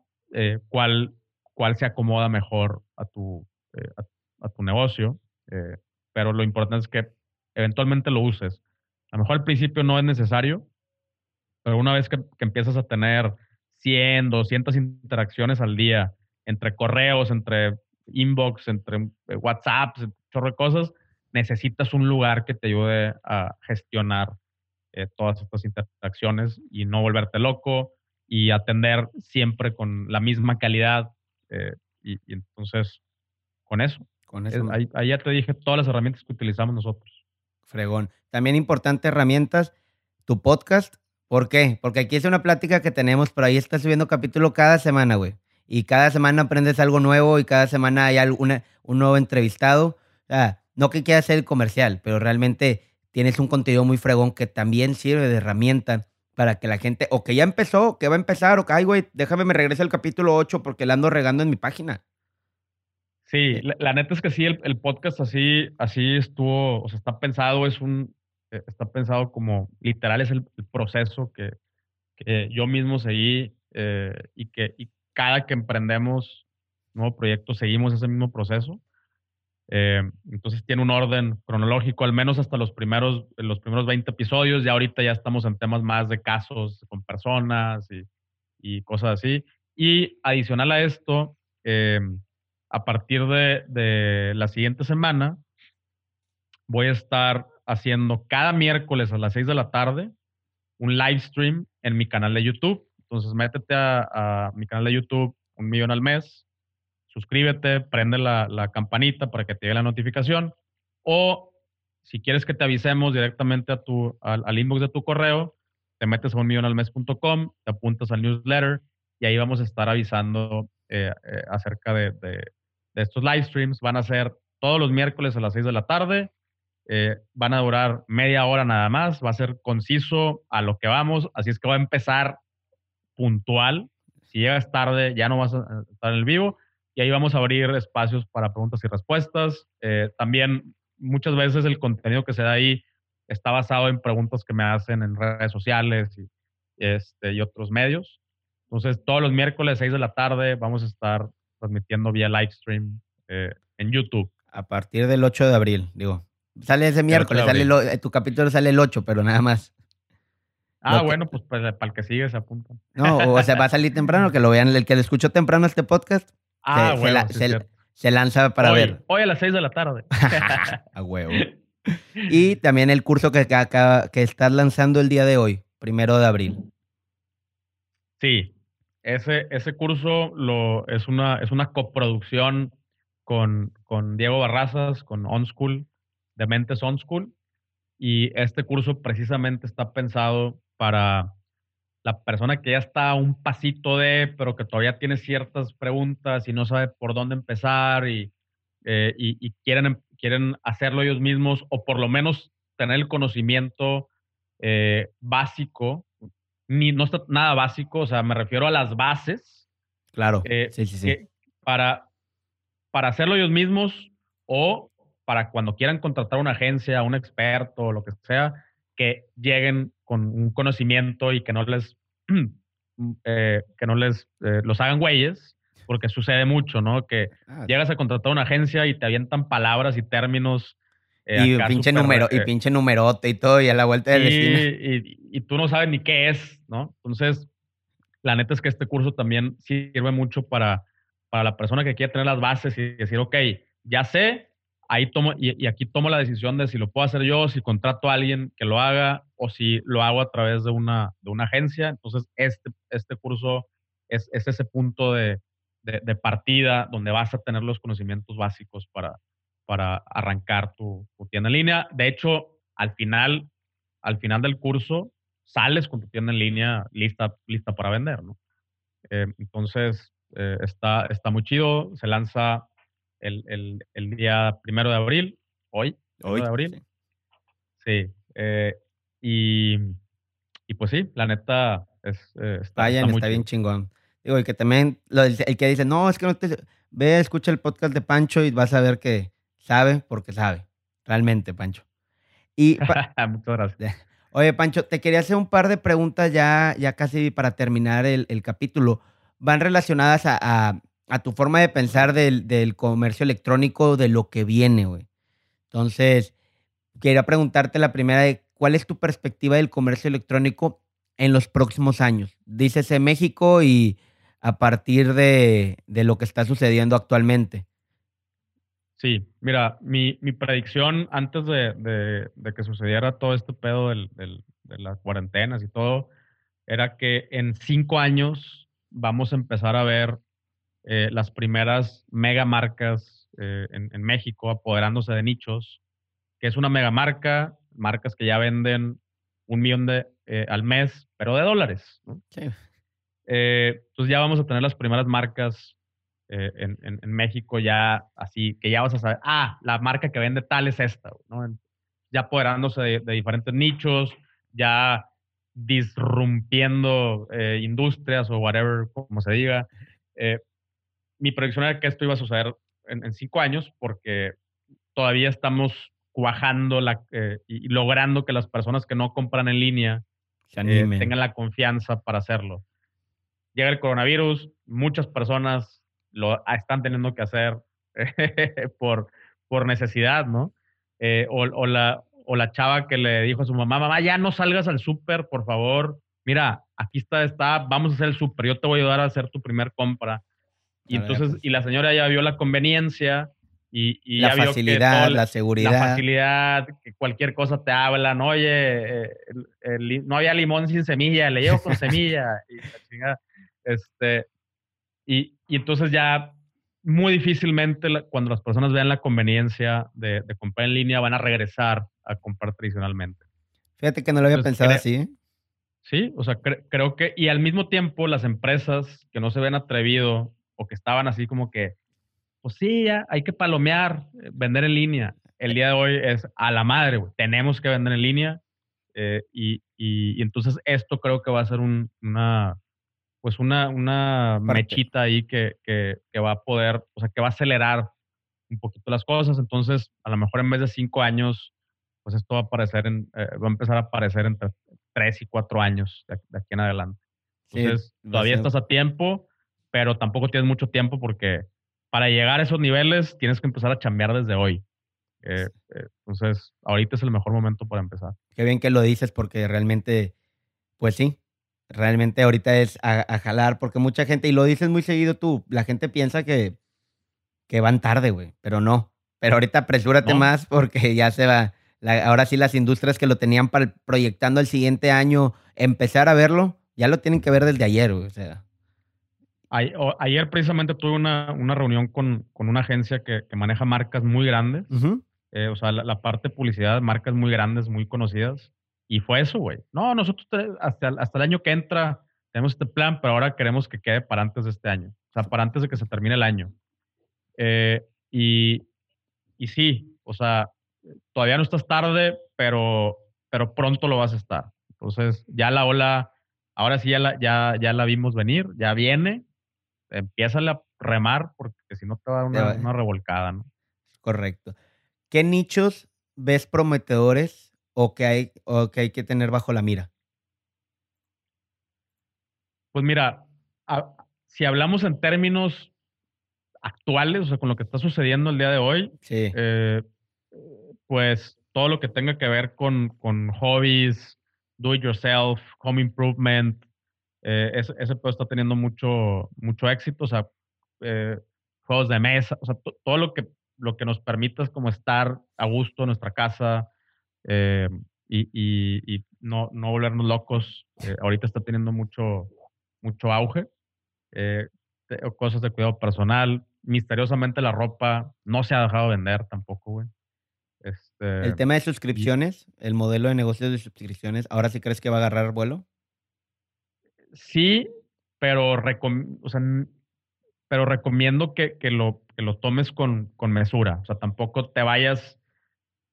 cuál, cuál se acomoda mejor a tu, a, tu negocio. pero lo importante es que eventualmente lo uses. A lo mejor al principio no es necesario, pero una vez que, empiezas a tener 100, 200 interacciones al día, entre correos, entre inbox, entre eh, WhatsApp, chorro de cosas, necesitas un lugar que te ayude a gestionar eh, todas estas interacciones y no volverte loco y atender siempre con la misma calidad. Eh, y, entonces, con eso. Con eso. ahí, ya te dije todas las herramientas que utilizamos nosotros. Fregón. También importante herramientas, tu podcast. ¿Por qué? Porque aquí es una plática que tenemos, pero ahí estás subiendo capítulo cada semana, güey. Y cada semana aprendes algo nuevo y cada semana hay alguna, un nuevo entrevistado. O sea, no que quieras ser comercial, pero realmente tienes un contenido muy fregón que también sirve de herramienta para que la gente, o que ya empezó, que va a empezar, o que, ay, güey, déjame me regrese al capítulo 8 porque la ando regando en mi página. Sí, la, neta es que sí, el, podcast así, así estuvo, o sea, está pensado, es un, eh, está pensado como literal, es el, proceso que, yo mismo seguí eh, y que y cada que emprendemos nuevo proyecto seguimos ese mismo proceso. Eh, entonces tiene un orden cronológico, al menos hasta los primeros, los primeros 20 episodios. Ya ahorita ya estamos en temas más de casos con personas y, cosas así. Y adicional a esto, eh, a partir de, de, la siguiente semana, voy a estar haciendo cada miércoles a las 6 de la tarde un live stream en mi canal de YouTube. Entonces métete a, a mi canal de YouTube, un millón al mes, suscríbete, prende la, campanita para que te llegue la notificación. O si quieres que te avisemos directamente a tu, al, inbox de tu correo, te metes a unmillonalmes.com, te apuntas al newsletter y ahí vamos a estar avisando eh, eh, acerca de, estos live streams. Van a ser todos los miércoles a las 6 de la tarde. Eh, van a durar media hora nada más. Va a ser conciso a lo que vamos. Así es que va a empezar puntual. Si llegas tarde, ya no vas a estar en el vivo y ahí vamos a abrir espacios para preguntas y respuestas. Eh, también muchas veces el contenido que se da ahí está basado en preguntas que me hacen en redes sociales y, este, y otros medios. Entonces, todos los miércoles 6 de la tarde vamos a estar transmitiendo vía live stream eh, en YouTube. A partir del 8 de abril, digo. Sale ese miércoles, sale eh, tu capítulo sale el 8, pero nada más. Ah, bueno, pues, para el que sigue se apunta. No, o sea, va a salir temprano, que lo vean. El que le escuchó temprano este podcast, Ah, se, se, lanza para ver. Hoy a las 6 de la tarde. a huevo. Y también el curso que, que estás lanzando el día de hoy, primero de abril. Sí, ese, ese curso lo, es, una, es una coproducción con, con Diego Barrazas, con OnSchool, de Mentes OnSchool. Y este curso precisamente está pensado para la persona que ya está un pasito de, pero que todavía tiene ciertas preguntas y no sabe por dónde empezar y, eh, y, quieren, em, quieren hacerlo ellos mismos o por lo menos tener el conocimiento eh, básico, ni, no está nada básico, o sea, me refiero a las bases. Claro, eh, sí, sí, sí. para, para hacerlo ellos mismos o para cuando quieran contratar una agencia, un experto o lo que sea, que lleguen con un conocimiento y que no les, eh, que no les eh, los hagan güeyes, porque sucede mucho, ¿no? Que ah, llegas a contratar una agencia y te avientan palabras y términos. Eh, y, pinche número, y pinche numerote y todo, y a la vuelta del y, y, tú no sabes ni qué es, ¿no? Entonces, la neta es que este curso también sirve mucho para, para la persona que quiere tener las bases y decir, ok, ya sé, ahí tomo, y, aquí tomo la decisión de si lo puedo hacer yo, si contrato a alguien que lo haga o si lo hago a través de una, de una agencia. Entonces, este, este curso es, es ese punto de, de, partida donde vas a tener los conocimientos básicos para, para arrancar tu, tienda en línea. De hecho, al final, al final del curso, sales con tu tienda en línea lista, lista para vender, ¿no? Eh, entonces, eh, está, está muy chido. Se lanza el, el, día primero de abril, hoy, hoy de abril. Sí. Eh, y, y, pues sí, la neta es, está, está, bien chingón. Digo, y que también el, que dice, no, es que no te... Ve, escucha el podcast de Pancho y vas a ver que sabe porque sabe. Realmente, Pancho. Y Muchas gracias. Oye, Pancho, te quería hacer un par de preguntas ya, ya casi para terminar el, el capítulo. Van relacionadas a, a tu forma de pensar del, comercio electrónico, de lo que viene, güey. Entonces, quería preguntarte la primera de cuál es tu perspectiva del comercio electrónico en los próximos años. Dícese México y a partir de, lo que está sucediendo actualmente. Sí, mira, mi, mi predicción antes de, de, que sucediera todo este pedo del, del, de las cuarentenas y todo, era que en cinco años vamos a empezar a ver eh, las primeras mega marcas eh, en, en, México apoderándose de nichos, que es una mega marca, marcas que ya venden un millón de, eh, al mes, pero de dólares. Sí. entonces ya vamos a tener las primeras marcas eh, en, en, México ya así, que ya vas a saber, ah, la marca que vende tal es esta, ¿no? Ya apoderándose de, diferentes nichos, ya disrumpiendo eh, industrias o whatever, como se diga. Eh, mi predicción era que esto iba a suceder en, cinco años porque todavía estamos cuajando la, y logrando que las personas que no compran en línea tengan la confianza para hacerlo. Llega el coronavirus, muchas personas lo están teniendo que hacer por, por necesidad, ¿no? Eh, o, la, o la chava que le dijo a su mamá, mamá, ya no salgas al súper, por favor. Mira, aquí está, está, vamos a hacer el súper, yo te voy a ayudar a hacer tu primer compra. Y entonces, pues. y la señora ya vio la conveniencia y, y la facilidad, la seguridad. La facilidad, que cualquier cosa te hablan, oye, eh, no había limón sin semilla, le llevo con semilla. Y Este, y, y entonces ya muy difícilmente cuando las personas vean la conveniencia de, comprar en línea van a regresar a comprar tradicionalmente. Fíjate que no lo había pensado así. ¿eh? Sí, o sea, creo que, y al mismo tiempo las empresas que no se ven atrevido o que estaban así como que, pues sí, ya hay que palomear, eh, vender en línea. El día de hoy es a la madre, tenemos que vender en línea. Eh, y, y, entonces esto creo que va a ser una, pues una, una mechita ahí que, que, que, va a poder, o sea, que va a acelerar un poquito las cosas. Entonces, a lo mejor en vez de cinco años, pues esto va a aparecer en, eh, va a empezar a aparecer entre tres y cuatro años de, aquí en adelante. Entonces, todavía estás a tiempo, pero tampoco tienes mucho tiempo porque para llegar a esos niveles tienes que empezar a chambear desde hoy. Eh, eh, entonces, ahorita es el mejor momento para empezar. Qué bien que lo dices porque realmente, pues sí, realmente ahorita es a, jalar, porque mucha gente, y lo dices muy seguido tú, la gente piensa que, que van tarde, güey, pero no. Pero ahorita apresúrate más porque ya se va. ahora sí las industrias que lo tenían para, proyectando el siguiente año, empezar a verlo, ya lo tienen que ver desde ayer, güey. O sea. Ayer, precisamente tuve una, una reunión con, con, una agencia que, que, maneja marcas muy grandes. Eh, o sea, la, la, parte de publicidad, marcas muy grandes, muy conocidas. Y fue eso, güey. No, nosotros hasta, hasta el año que entra tenemos este plan, pero ahora queremos que quede para antes de este año. O sea, para antes de que se termine el año. Eh, y, y sí, o sea, todavía no estás tarde, pero, pero pronto lo vas a estar. Entonces, ya la ola, ahora sí ya la, ya, ya la vimos venir, ya viene. Empieza a remar porque si no te va a dar una revolcada, ¿no? Correcto. ¿Qué nichos ves prometedores o que hay, o que, hay que tener bajo la mira? Pues mira, si hablamos en términos actuales, o sea, con lo que está sucediendo el día de hoy, eh, pues todo lo que tenga que ver con, con hobbies, do it yourself, home improvement, eh, ese, ese está teniendo mucho, mucho éxito, o sea, eh, juegos de mesa, o sea, todo lo que, lo que nos permita es como estar a gusto en nuestra casa, eh, y, no, no, volvernos locos. Eh, ahorita está teniendo mucho, mucho auge. Eh, cosas de cuidado personal. Misteriosamente la ropa no se ha dejado vender tampoco, güey. Este, el tema de suscripciones, el modelo de negocios de suscripciones, ¿ahora sí crees que va a agarrar vuelo? Sí, pero, o sea, pero recomiendo que, que, lo, que lo tomes con, con mesura. O sea, tampoco te vayas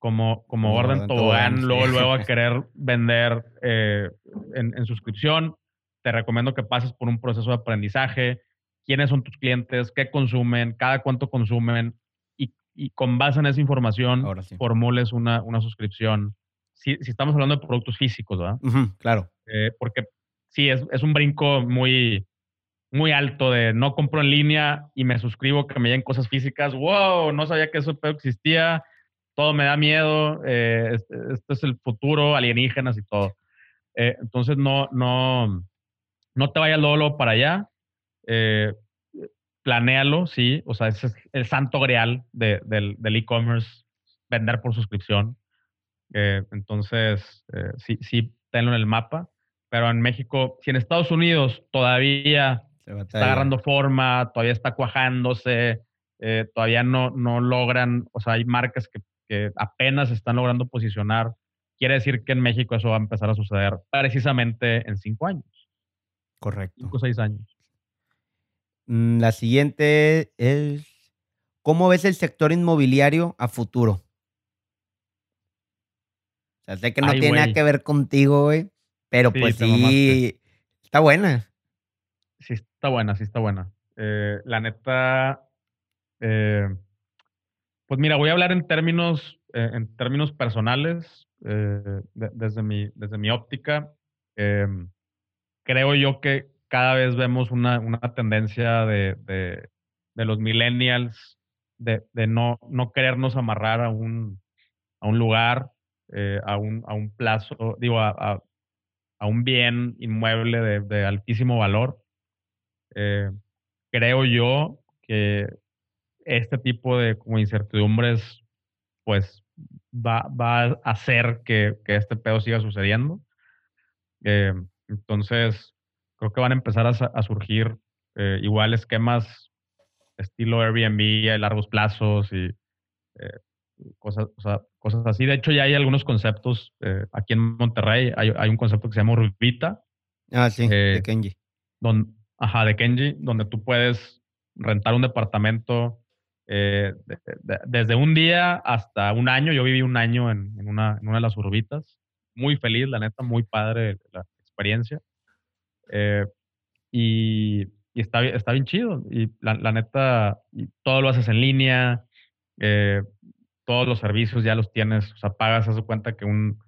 como, como orden tobogán, luego, luego a querer vender eh, en, suscripción. Te recomiendo que pases por un proceso de aprendizaje, quiénes son tus clientes, qué consumen, cada cuánto consumen, y, y con base en esa información formules una, una suscripción. Si, si, estamos hablando de productos físicos, ¿verdad? claro. Eh, porque sí, es, es un brinco muy, muy alto de no compro en línea y me suscribo que me lleguen cosas físicas. ¡Wow! No sabía que eso existía todo me da miedo, eh, este, es el futuro, alienígenas y todo. Eh, entonces no, no, no te vayas Lolo para allá. Eh, planéalo, sí. O sea, ese es el santo grial del e-commerce, vender por suscripción. Eh, entonces, sí, sí, tenlo en el mapa. Pero en México, si en Estados Unidos todavía está agarrando forma, todavía está cuajándose, eh, todavía no, no logran, o sea, hay marcas que, que apenas están logrando posicionar. Quiere decir que en México eso va a empezar a suceder precisamente en cinco años. Correcto. Cinco o seis años. Mm, la siguiente es, ¿cómo ves el sector inmobiliario a futuro? O sea, sé que no tiene nada que ver contigo, güey, pero pues sí, está buena. Sí, está buena, sí está buena. Eh, la neta, eh, pues mira, voy a hablar en términos, eh, en términos personales, desde, mi, desde mi óptica. Em, creo yo que cada vez vemos una, tendencia de, los millennials de, no, no querernos amarrar a un, a un lugar, a, un, a un plazo, digo, a, a un bien inmueble de, altísimo valor. creo yo que este tipo de como incertidumbres, pues va, va a hacer que, este pedo siga sucediendo. Eh, entonces, creo que van a empezar a, surgir eh, igual esquemas estilo Airbnb a largos plazos y eh, cosas, cosas así. De hecho, ya hay algunos conceptos aquí en Monterrey. Hay, hay, un concepto que se llama Urbita. Ah, sí, de Kenji. ajá, de Kenji, donde tú puedes rentar un departamento eh, desde un día hasta un año, yo viví un año en, una, de las urbitas, muy feliz, la neta, muy padre la experiencia. Eh, y, está, está bien chido. Y la, neta, todo lo haces en línea, eh, todos los servicios ya los tienes, o sea, pagas, su cuenta que un,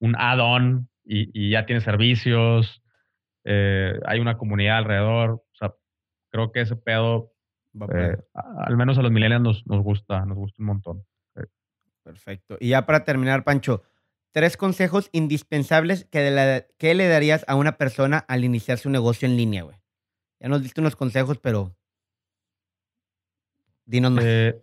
un add-on y, ya tienes servicios, hay una comunidad alrededor, o sea, creo que ese pedo eh, al menos a los millennials nos, gusta, nos gusta un montón. Perfecto. Y ya para terminar, Pancho, tres consejos indispensables que, le darías a una persona al iniciar su negocio en línea, güey. Ya nos diste unos consejos, pero dinos más. Eh,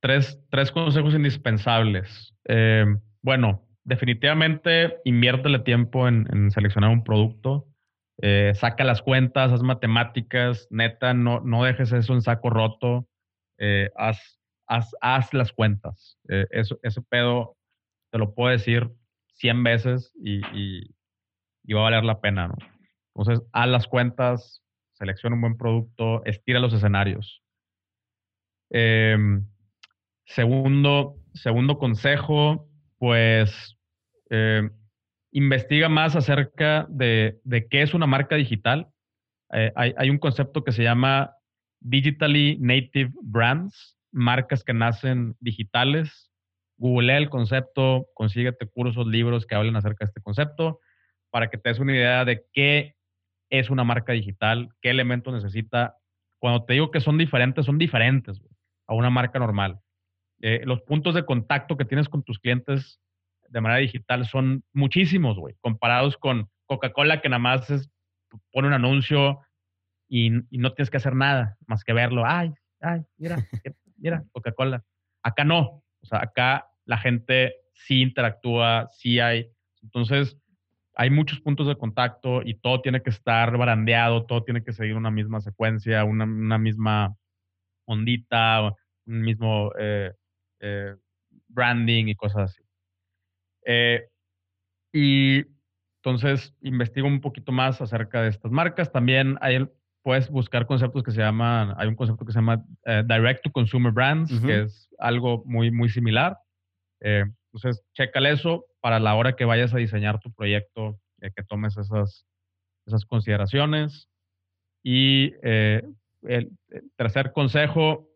tres, tres, consejos indispensables. Eh, bueno, definitivamente inviértele tiempo en seleccionar un producto. Eh, saca las cuentas, haz matemáticas, neta, no, no dejes eso en saco roto, eh, haz, haz, las cuentas. Eh, eso, ese pedo te lo puedo decir 100 veces y, y, va a valer la pena, ¿no? Entonces, haz las cuentas, selecciona un buen producto, estira los escenarios. Em, segundo, segundo consejo, pues investiga más acerca de, qué es una marca digital. Eh, hay, un concepto que se llama Digitally Native Brands, marcas que nacen digitales. Google el concepto, consíguete cursos, libros que hablen acerca de este concepto para que te des una idea de qué es una marca digital, qué elementos necesita. Cuando te digo que son diferentes, son diferentes a una marca normal. Eh, los puntos de contacto que tienes con tus clientes de manera digital son muchísimos, güey, comparados con Coca-Cola que nada más es, pone un anuncio y, no tienes que hacer nada más que verlo. Ay, ay, mira, mira, Coca-Cola. Acá no, o sea, acá la gente sí interactúa, sí hay. Entonces, hay muchos puntos de contacto y todo tiene que estar barandeado, todo tiene que seguir una misma secuencia, una, misma ondita, un mismo eh, eh, branding y cosas así. Eh, y entonces investigo un poquito más acerca de estas marcas. También hay, puedes buscar conceptos que se llaman, hay un concepto que se llama eh, Direct to Consumer Brands, que es algo muy, muy similar. Eh, entonces, chécale eso para la hora que vayas a diseñar tu proyecto, que tomes esas, esas consideraciones. Y el, el, tercer consejo,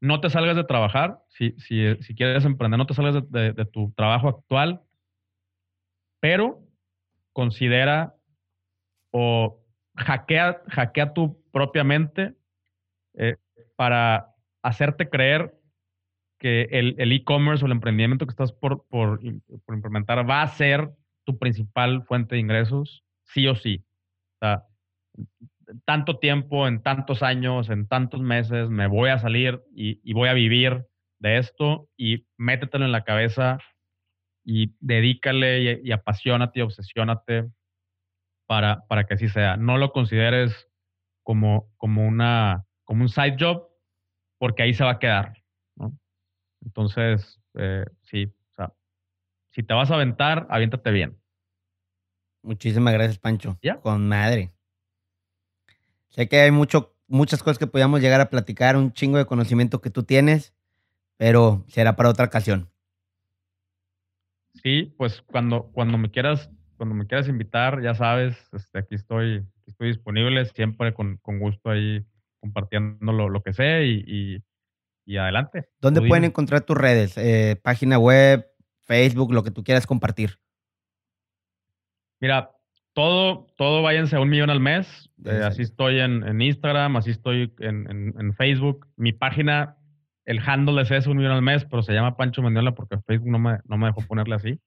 no te salgas de trabajar. Si, si, si quieres emprender, no te salgas de, tu trabajo actual, pero considera o hackea, tu propia mente eh, para hacerte creer que el e-commerce o el emprendimiento que estás por, por, por, implementar va a ser tu principal fuente de ingresos, sí o sí. O sea, tanto tiempo, en tantos años, en tantos meses, me voy a salir y, voy a vivir de esto y métetelo en la cabeza y dedícale y, y apasionate y obsesiónate para, para que así sea. No lo consideres como, como, una, como un side job, porque ahí se va a quedar. Entonces, eh, sí, o sea, si te vas a aventar, aviéntate bien. Muchísimas gracias, Pancho. Con madre. Sé que hay mucho, muchas cosas que podíamos llegar a platicar, un chingo de conocimiento que tú tienes, pero será para otra ocasión. Sí, pues cuando, cuando me quieras, cuando me quieras invitar, ya sabes, este, aquí estoy, estoy disponible, siempre con, gusto ahí compartiendo lo, que sé y, adelante. ¿Dónde pueden encontrar tus redes? Eh, página web, Facebook, lo que tú quieras compartir. Mira, todo, todo váyanse a un millón al mes. Eh, así estoy en, Instagram, así estoy en, Facebook. Mi página, el handle es eso, un millón al mes, pero se llama Pancho Mendiola porque Facebook no me, no me dejó ponerle así.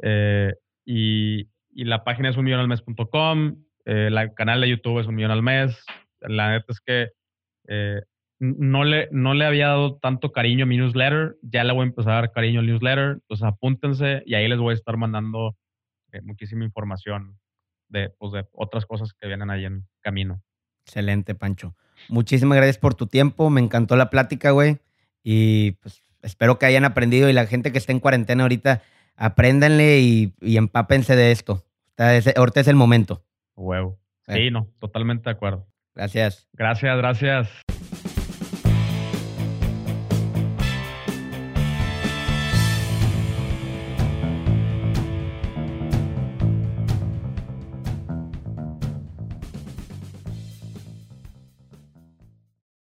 Eh, y, la página es un millón al mes.com. Eh, el canal de YouTube es un millón al mes. La neta es que no, le, no le había dado tanto cariño a mi newsletter. Ya le voy a empezar a dar cariño al newsletter. Entonces apúntense y ahí les voy a estar mandando muchísima información de, pues, de otras cosas que vienen ahí en camino. Excelente, Pancho. Muchísimas gracias por tu tiempo. Me encantó la plática, güey. Y pues espero que hayan aprendido y la gente que está en cuarentena ahorita, apréndanle y, y empápense de esto. Ahorita es el momento. Huevo. Sí, no, totalmente de acuerdo. Gracias. Gracias, gracias.